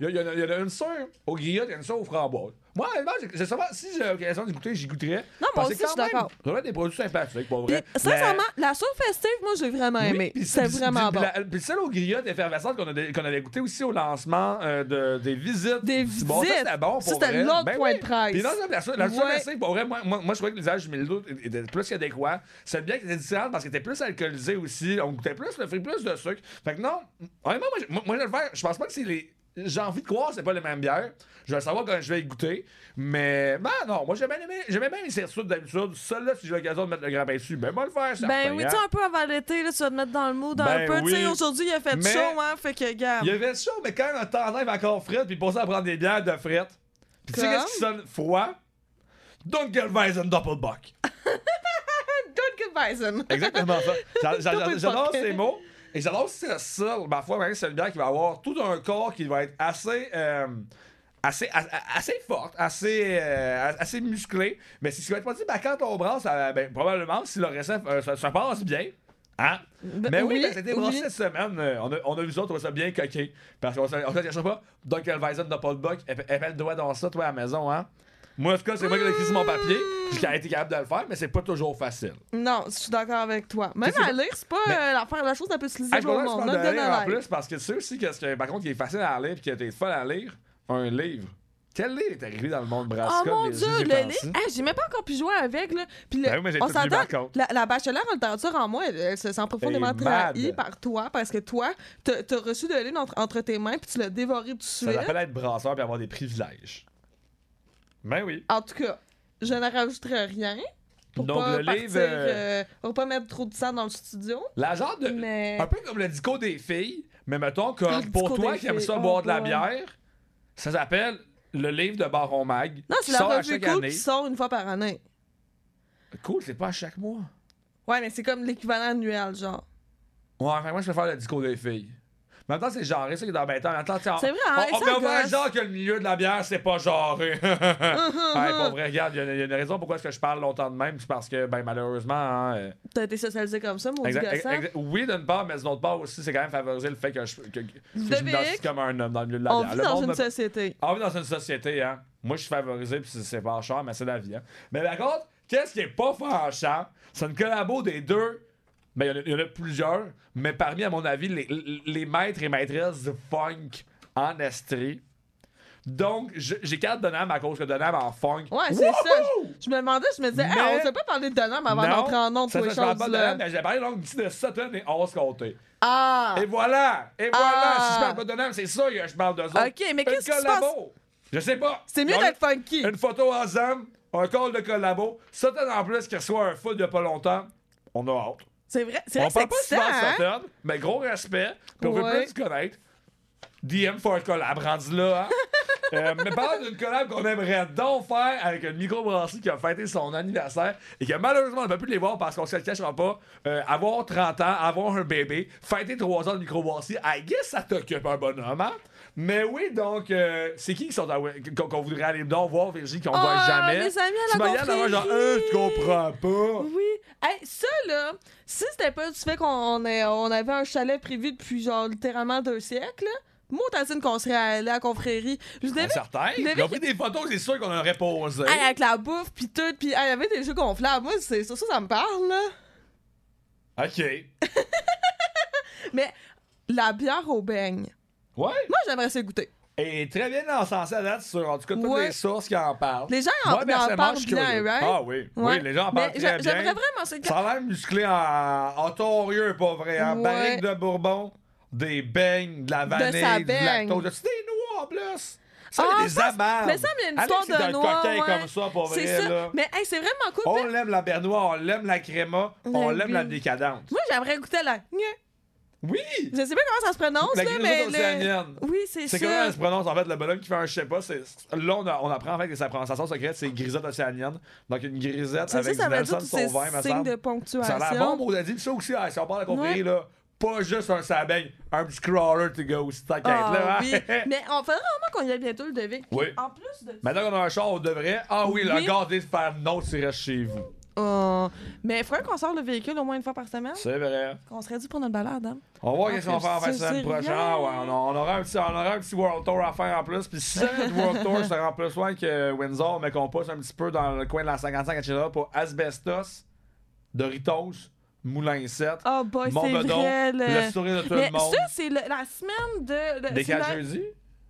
il y, a- en a- en a une sœur au Griotte, il y a une sœur aux framboises. Moi, honnêtement, j'ai- j'ai sûrement- si j'ai l'occasion d'y goûter, j'y goûterais. Non, moi aussi, je suis d'accord. Ça va des produits sympathiques, pour vrai. sincèrement, la sauce festive, moi, j'ai vraiment aimé. C'est vraiment bon. Puis celle aux griottes effervescentes qu'on qu'on avait goûté aussi au lancement euh, de, des visites. Des C'est Bon, ça, visites. c'était bon Ça, pour c'était vrai. l'autre Ben point oui. de presse. Puis non, non, la la sauce Ouais. festive, pour vrai, moi, moi, moi, je trouvais que l'usage du mille était plus qu'adéquat. C'est bien qu'elle était différente parce qu'elle était plus alcoolisée aussi. On goûtait plus, le fruit plus de sucre. Fait que non, honnêtement, moi, je- moi, je le faire. Je pense pas que c'est les. J'ai envie de croire que c'est pas les mêmes bières. Je vais savoir quand je vais y goûter. Mais, ben non, moi j'ai bien aimé, j'aimais bien les certitudes d'habitude. Celle-là, si j'ai l'occasion de mettre le grand pain dessus, ben, moi le faire, certain, Ben oui, tu sais, un peu avant l'été, là, tu vas te mettre dans le mood un Ben peu. Tu sais, aujourd'hui, il a fait Mais- chaud, hein, fait que, gars. Il y avait chaud, mais quand un temps d'être encore frais, puis pour ça, à prendre des bières de frette. Puis tu sais qu'est-ce qui sonne froid? Dunkelweizen Doppelbock. [laughs] Dunkelweizen. Exactement ça. J'adore ces mots. Et j'adore aussi le style. Ma foi, c'est une bière qui va avoir tout un corps qui va être assez. euh, Assez, a- assez forte, assez, euh, assez musclé. Mais si ce qui va être pas dit, ben, quand on brasse, euh, ben, probablement, si le récent euh, ça, ça passe bien, hein? Mais oui, oui, ben, c'était brassé cette semaine. euh, on, a, on a vu ça, on trouvait ça bien coquin. Parce qu'on ne se cachera pas. Dunkelweizen Doppelbock, elle, elle fait le doigt dans ça, toi, à la maison, hein? Moi, en tout cas, c'est moi qui ai écrit sur mon papier. J'ai été capable de le faire, mais c'est pas toujours facile. Non, je suis d'accord avec toi. Même à lire, c'est pas euh, l'affaire, la chose la plus Hey, lisible je au que monde. Not de lire en plus, parce que tu sais aussi que ce qui, par contre, qui est facile à lire et qui été fun à lire, un livre. Quel livre est arrivé dans le monde Oh brassica? mon dieu, le livre! Hey, j'ai même pas encore pu jouer avec, là. Puis le- Ben oui, on s'entend, la, la bachelière en littérature en moi, elle, elle se sent profondément est trahie par toi, parce que toi, t'as reçu le livre entre, entre tes mains, puis tu l'as dévoré tout de Ça suite. s'appelle être brasseur et avoir des privilèges. Ben oui. En tout cas, je ne rajouterai rien. Pour Donc, pas le partir, livre, euh, euh, pour pas mettre trop de sang dans le studio. La genre de. Mais. Un peu comme le dico des filles, mais mettons comme Ah, le pour toi des qui aime filles. ça Oh boire de la boy. bière, ça s'appelle le livre de Baron Mag. Non, qui c'est la sort à revue chaque cool année. qui sort une fois par année. Cool, c'est pas à chaque mois. Ouais, mais c'est comme l'équivalent annuel, genre. Ouais, enfin, moi, je préfère le disco des filles. Mais en même temps, c'est genré, ça qui est on- C'est vrai, hein, on, on ça peut voir gosse. genre que le milieu de la bière, c'est pas genré. [laughs] [laughs] ouais, pour vrai, regarde, il y, a- il y a une raison pourquoi est-ce que je parle longtemps de même. C'est parce que, ben, malheureusement, hein, euh, T'as été socialisé comme ça, mon exact- oui, d'une part, mais d'une autre part aussi, c'est quand même favoriser le fait que je, que, que je comme un homme dans le milieu de la On bière. vit Le dans une me- société. Ah oui, dans une société, hein. Moi, je suis favorisé, puis c'est- c'est pas cher, mais c'est la vie, hein. Mais par contre, qu'est-ce qui est pas fâchant? C'est une collabo des deux. Ben, il y en a- il y, en a plusieurs, mais parmi, à mon avis, les, les maîtres et maîtresses du funk en Estrie. Donc, je- j'écarte Donham à cause que Donham en funk. Ouais, c'est ça. Je, je me demandais, je me disais, Mais- hey, on s'est pas parlé de Donham avant d'entrer en nom de ça, ces ça, je parle pas de Donham, mais j'ai parlé donc de Sutton et 11 côtés. Ah! Et voilà! Et voilà! Ah. Si je parle pas de Donham, c'est ça que je parle d'eux autres. Ok, mais qu'est-ce qui se collabo. Je sais pas. C'est mieux d'être funky. une photo ensemble, un call de collabo. Sutton en plus qui reçoit un foot il y a pas longtemps. On a hâte. C'est vrai, c'est vrai On parle pas souvent de hein? Sutton, mais gros respect. Puis on veut Ouais. plus se connaître. DM for a collab, rendu là, hein? [laughs] Euh, mais parle d'une collab qu'on aimerait donc faire avec une microbrasserie qui a fêté son anniversaire et que malheureusement on ne peut plus les voir parce qu'on se le cachera pas. Euh, avoir 30 ans, avoir un bébé, fêter 3 ans de microbrasserie, I guess ça t'occupe un bonhomme, hein? Mais oui, donc, euh, c'est qui qui sont à- qu'on qu'on voudrait aller donc voir, Virginie, qu'on voit Ah, jamais? mes amis à Tu la m'as dit d'avoir genre, euh, je confrérie. comprends pas. Oui. Hey, ça, là, si c'était pas du fait qu'on est- on avait un chalet prévu depuis, genre, littéralement deux siècles, là, moi, t'as dit qu'on serait allé à la confrérie. Je vous avais Ils ont pris des photos, c'est sûr qu'on aurait posé. Hey, avec la bouffe pis tout, pis hey, il y avait des jeux gonflables. Moi, c'est ça, ça, ça me parle, là. OK. [laughs] Mais la bière au beigne, Ouais. moi, j'aimerais ça goûter. Et très bien encensé à date sur, en tout cas, toutes Ouais. les sources qui en parlent. Les gens en, Moi, en parlent bien, right? Ah oui, Ouais. oui, les gens en parlent Mais très j'a- J'aimerais bien. vraiment ça. Ça a l'air musclé en, en torieux, pas vrai. En Ouais. barrique de bourbon, des beignes, de la vanille, du beigne. lactose. As-tu des noix en plus? Ça, Ah, des amandes. Mais ça, il y a une Alex, histoire de un noix. coquin ouais. comme ça, pas vrai, C'est ça. là. Mais hey, c'est vraiment cool. On l'aime la bernois, on l'aime la créma, on La l'aime la vie. décadence. Moi, j'aimerais goûter la. Oui! Je sais pas comment ça se prononce, La là, grisette mais. le- océanienne. Oui, c'est C'est ça. comment elle se prononce? En fait le bonhomme qui fait un je sais pas c'est là on, a- on apprend en fait que sa prononciation secrète c'est grisette océanienne donc une grisette Ça, avec ça du veut dire Nelson Sauvin signes semble de ponctuation. ça a l'air bon on a dit ça aussi ah, si on parle de la confrérie Ouais. là pas juste un sabaigne un petit crawler to go aussi t'inquiète Ah, là hein? oui. [laughs] Mais on faudrait vraiment qu'on y aille bientôt le devis. Oui. En plus de maintenant qu'on a un char on devrait ah oui, le garder de faire non tu restes chez vous Oh. Mais il faudrait qu'on sorte le véhicule au moins une fois par semaine. C'est vrai. On serait dû pour notre balade, hein? On va voir Ah, qu'est-ce qu'on va faire c'est semaine prochaine. Ah ouais, on, on aura un petit, on aura un petit World Tour à faire en plus. Puis si le World Tour, ça rend plus loin que Windsor, mais qu'on passe un petit peu dans le coin de la 55, etc. pour Asbestos, Doritos, Moulin 7, Oh boy, c'est vrai. le Le... sourire de tout Mais le monde. ça, c'est le- la semaine de. de Des c'est 4 la- jeudi?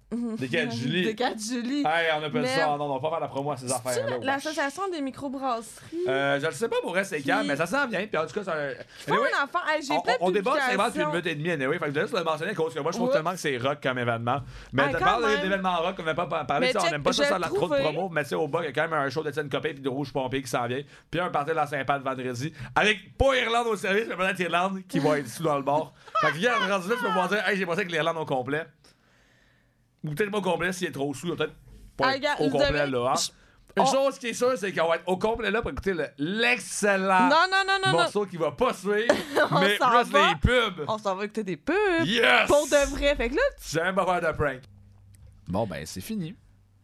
Des 4 Julie. Des 4 Julie. Hey, on appelle Mais- ça. Non, on va pas faire la promo à ces affaires-là. L'association des microbrasseries? Euh, je le sais pas pour c'est Puis- quand, mais ça s'en vient. Puis en tout cas, ça. Anyway, un enfant. Hey, on, on débat c'est vraiment depuis une minute et demie, anyway. Fait que je laisse le mentionner à cause que moi, je trouve Oups. tellement que c'est rock comme événement. Mais Ah, tu parles d'événements rock, on n'a pas tu sais, On n'aime pas ça de la trop de promo. Mais tu sais, au bas, il y a quand même un show d'Étienne Copé puis de Rouge Pompé qui s'en vient. Puis un party de la Saint-Paul vendredi. Avec pas Irlande au service, mais peut-être Irlande qui va être sous dans le bord. Fait que, regarde, rendu là, tu peux me dire, hey, j'ai pensé que l'Irlande au complet. Ou peut-être pas au complet s'il est trop sous, peut-être pas Ah, être au vous complet avez- là. hein. Une on- chose qui est sûre, c'est qu'on va être au complet là pour écouter le- l'excellent Non, non, non, non, non. morceau qui va pas suivre, [laughs] On mais s'en plus va. les pubs. On s'en va écouter des pubs. Yes! Pour de vrai. Fait que là, tu- J'aime pas faire de prank. Bon, ben, c'est fini.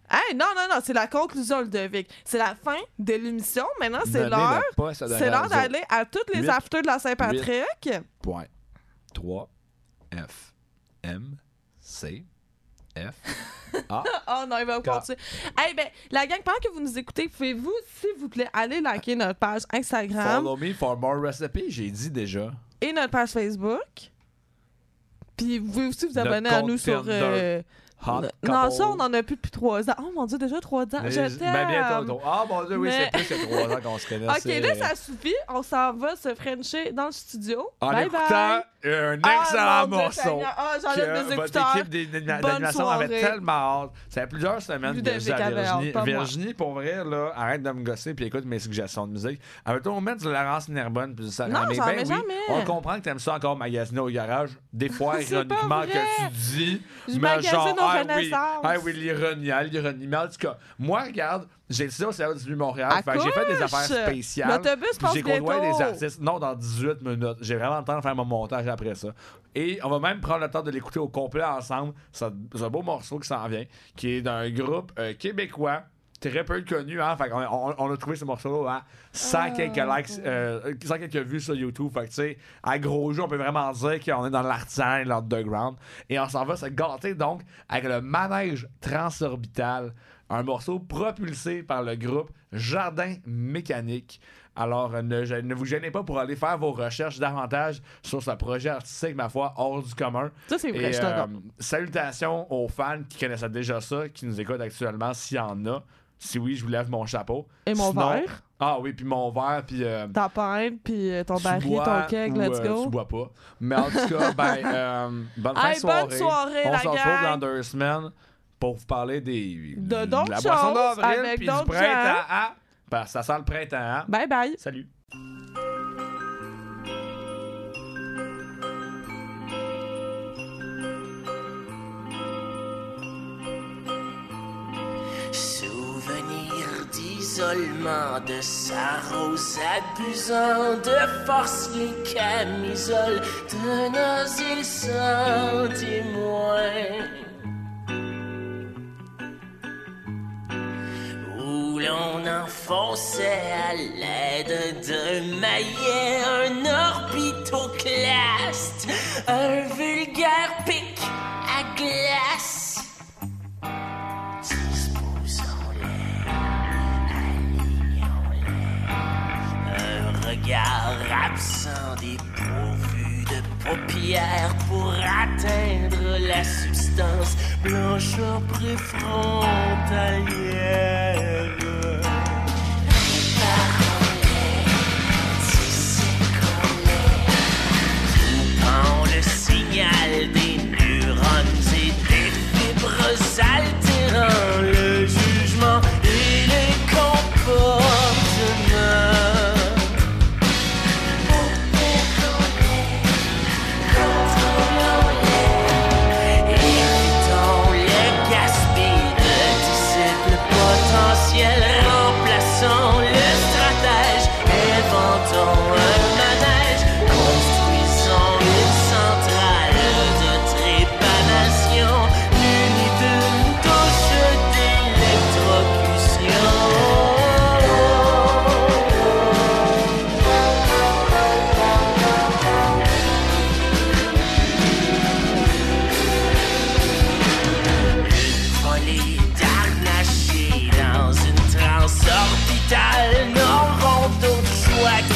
Hey, non, non, non, c'est la conclusion, Ludovic. C'est la fin de l'émission. Maintenant, c'est l'heure. C'est l'heure d'aller à toutes les Huit. afters de la Saint-Patrick. Point. 3. F. M. C. F. A. [laughs] Oh non, il va continuer. Hey, ben, la gang, pendant que vous nous écoutez, pouvez-vous, s'il vous plaît, aller liker notre page Instagram? Follow me for more recipes, j'ai dit déjà. et notre page Facebook. Puis vous pouvez aussi vous abonner à nous sur. Euh, Hot non, ça, on en a plus depuis trois ans. Oh mon dieu, déjà trois ans. Mais- Je ben, bientôt. Ah, mon dieu, oui, Mais- c'est plus que 3 ans qu'on se connaît. [laughs] Ok, là, ça suffit. On s'en va se frencher dans le studio. En bye écoutant bye. un Ah, excellent Dieu morceau. Ah, j'enlève que mes votre écouteurs. équipe Bonne d'animation avait tellement hâte. Ça fait plusieurs semaines que à avait hâte, Virginie. Virginie, pour vrai, là, arrête de me gosser puis écoute mes suggestions de musique. Avec-toi, on met de Laurence Nerbonne puis du Sarah Non, j'en Ben mets jamais. On comprend que t'aimes ça encore magasiner au garage. Des fois, [laughs] ironiquement, que tu dis. Je mais magasine ah oui, ah oui, l'ironie, ah, l'ironie. Mais en tout cas, moi, regarde, j'ai ça au service du Montréal. À Fait que j'ai fait des affaires spéciales. L'autobus passe J'ai côtoyé des artistes. Non, dans 18 minutes. J'ai vraiment le temps de faire mon montage après ça. Et on va même prendre le temps de l'écouter au complet ensemble. C'est un c'est un beau morceau qui s'en vient, qui est d'un groupe euh, québécois. Très peu connu, hein. Fait on, on a trouvé ce morceau-là à 100 Ah, quelques likes, euh, 100 quelques vues sur YouTube. Fait que, tu sais, à gros jeu, on peut vraiment dire qu'on est dans l'artisan et l'underground. Et on s'en va se gâter, donc, avec le manège transorbital. Un morceau propulsé par le groupe Jardin Mécanique. Alors, euh, ne, vous gênez pas pour aller faire vos recherches davantage sur ce projet artistique, ma foi, hors du commun. Ça, c'est vrai, Et, je euh, salutations aux fans qui connaissaient déjà ça, qui nous écoutent actuellement, s'il y en a. Si oui, je vous lève mon chapeau. Et mon Sinon- verre? Ah oui, puis mon verre, puis... euh, Ta pinte, puis euh, ton baril, bois ton keg, let's euh, go. Tu bois pas. Mais en tout cas, ben, [laughs] euh, bonne fin Hey, de soirée. bonne soirée, On la se retrouve dans deux semaines pour vous parler des, De d'autres la boisson choses, d'avril puis du printemps. à- que ça sent le printemps. hein. Bye bye. Salut. De sa rose abusant de force les camisoles de nos îles sans témoins. Où l'on enfonçait à l'aide d'un maillet un orbitoclaste, un vulgaire pic à glace. Regard absent dépourvu de paupières pour atteindre la substance blancheur préfrontalière. Coupant le signal des neurones et des fibres altérant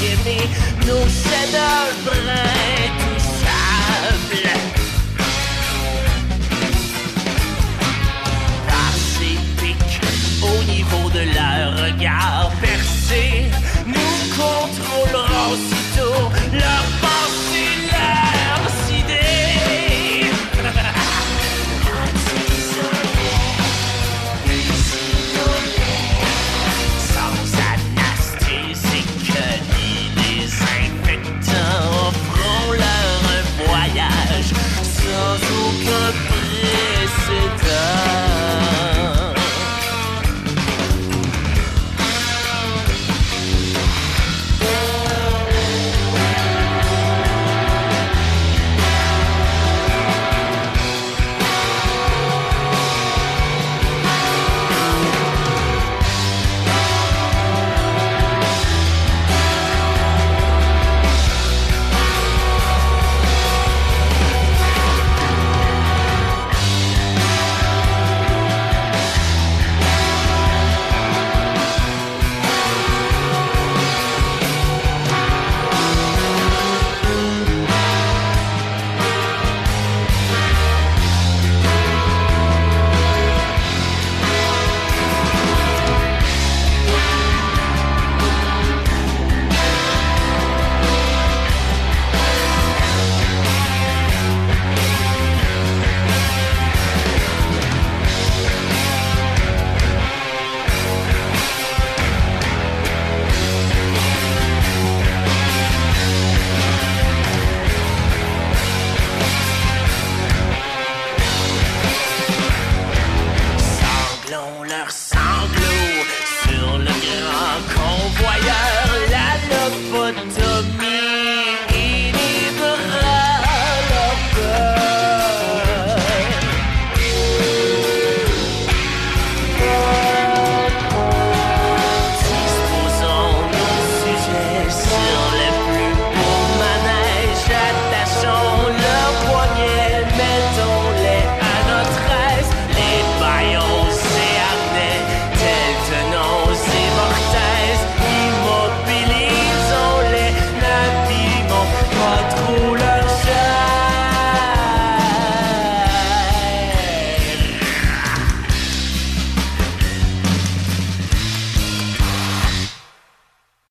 give shadows, nous cède le brin sable.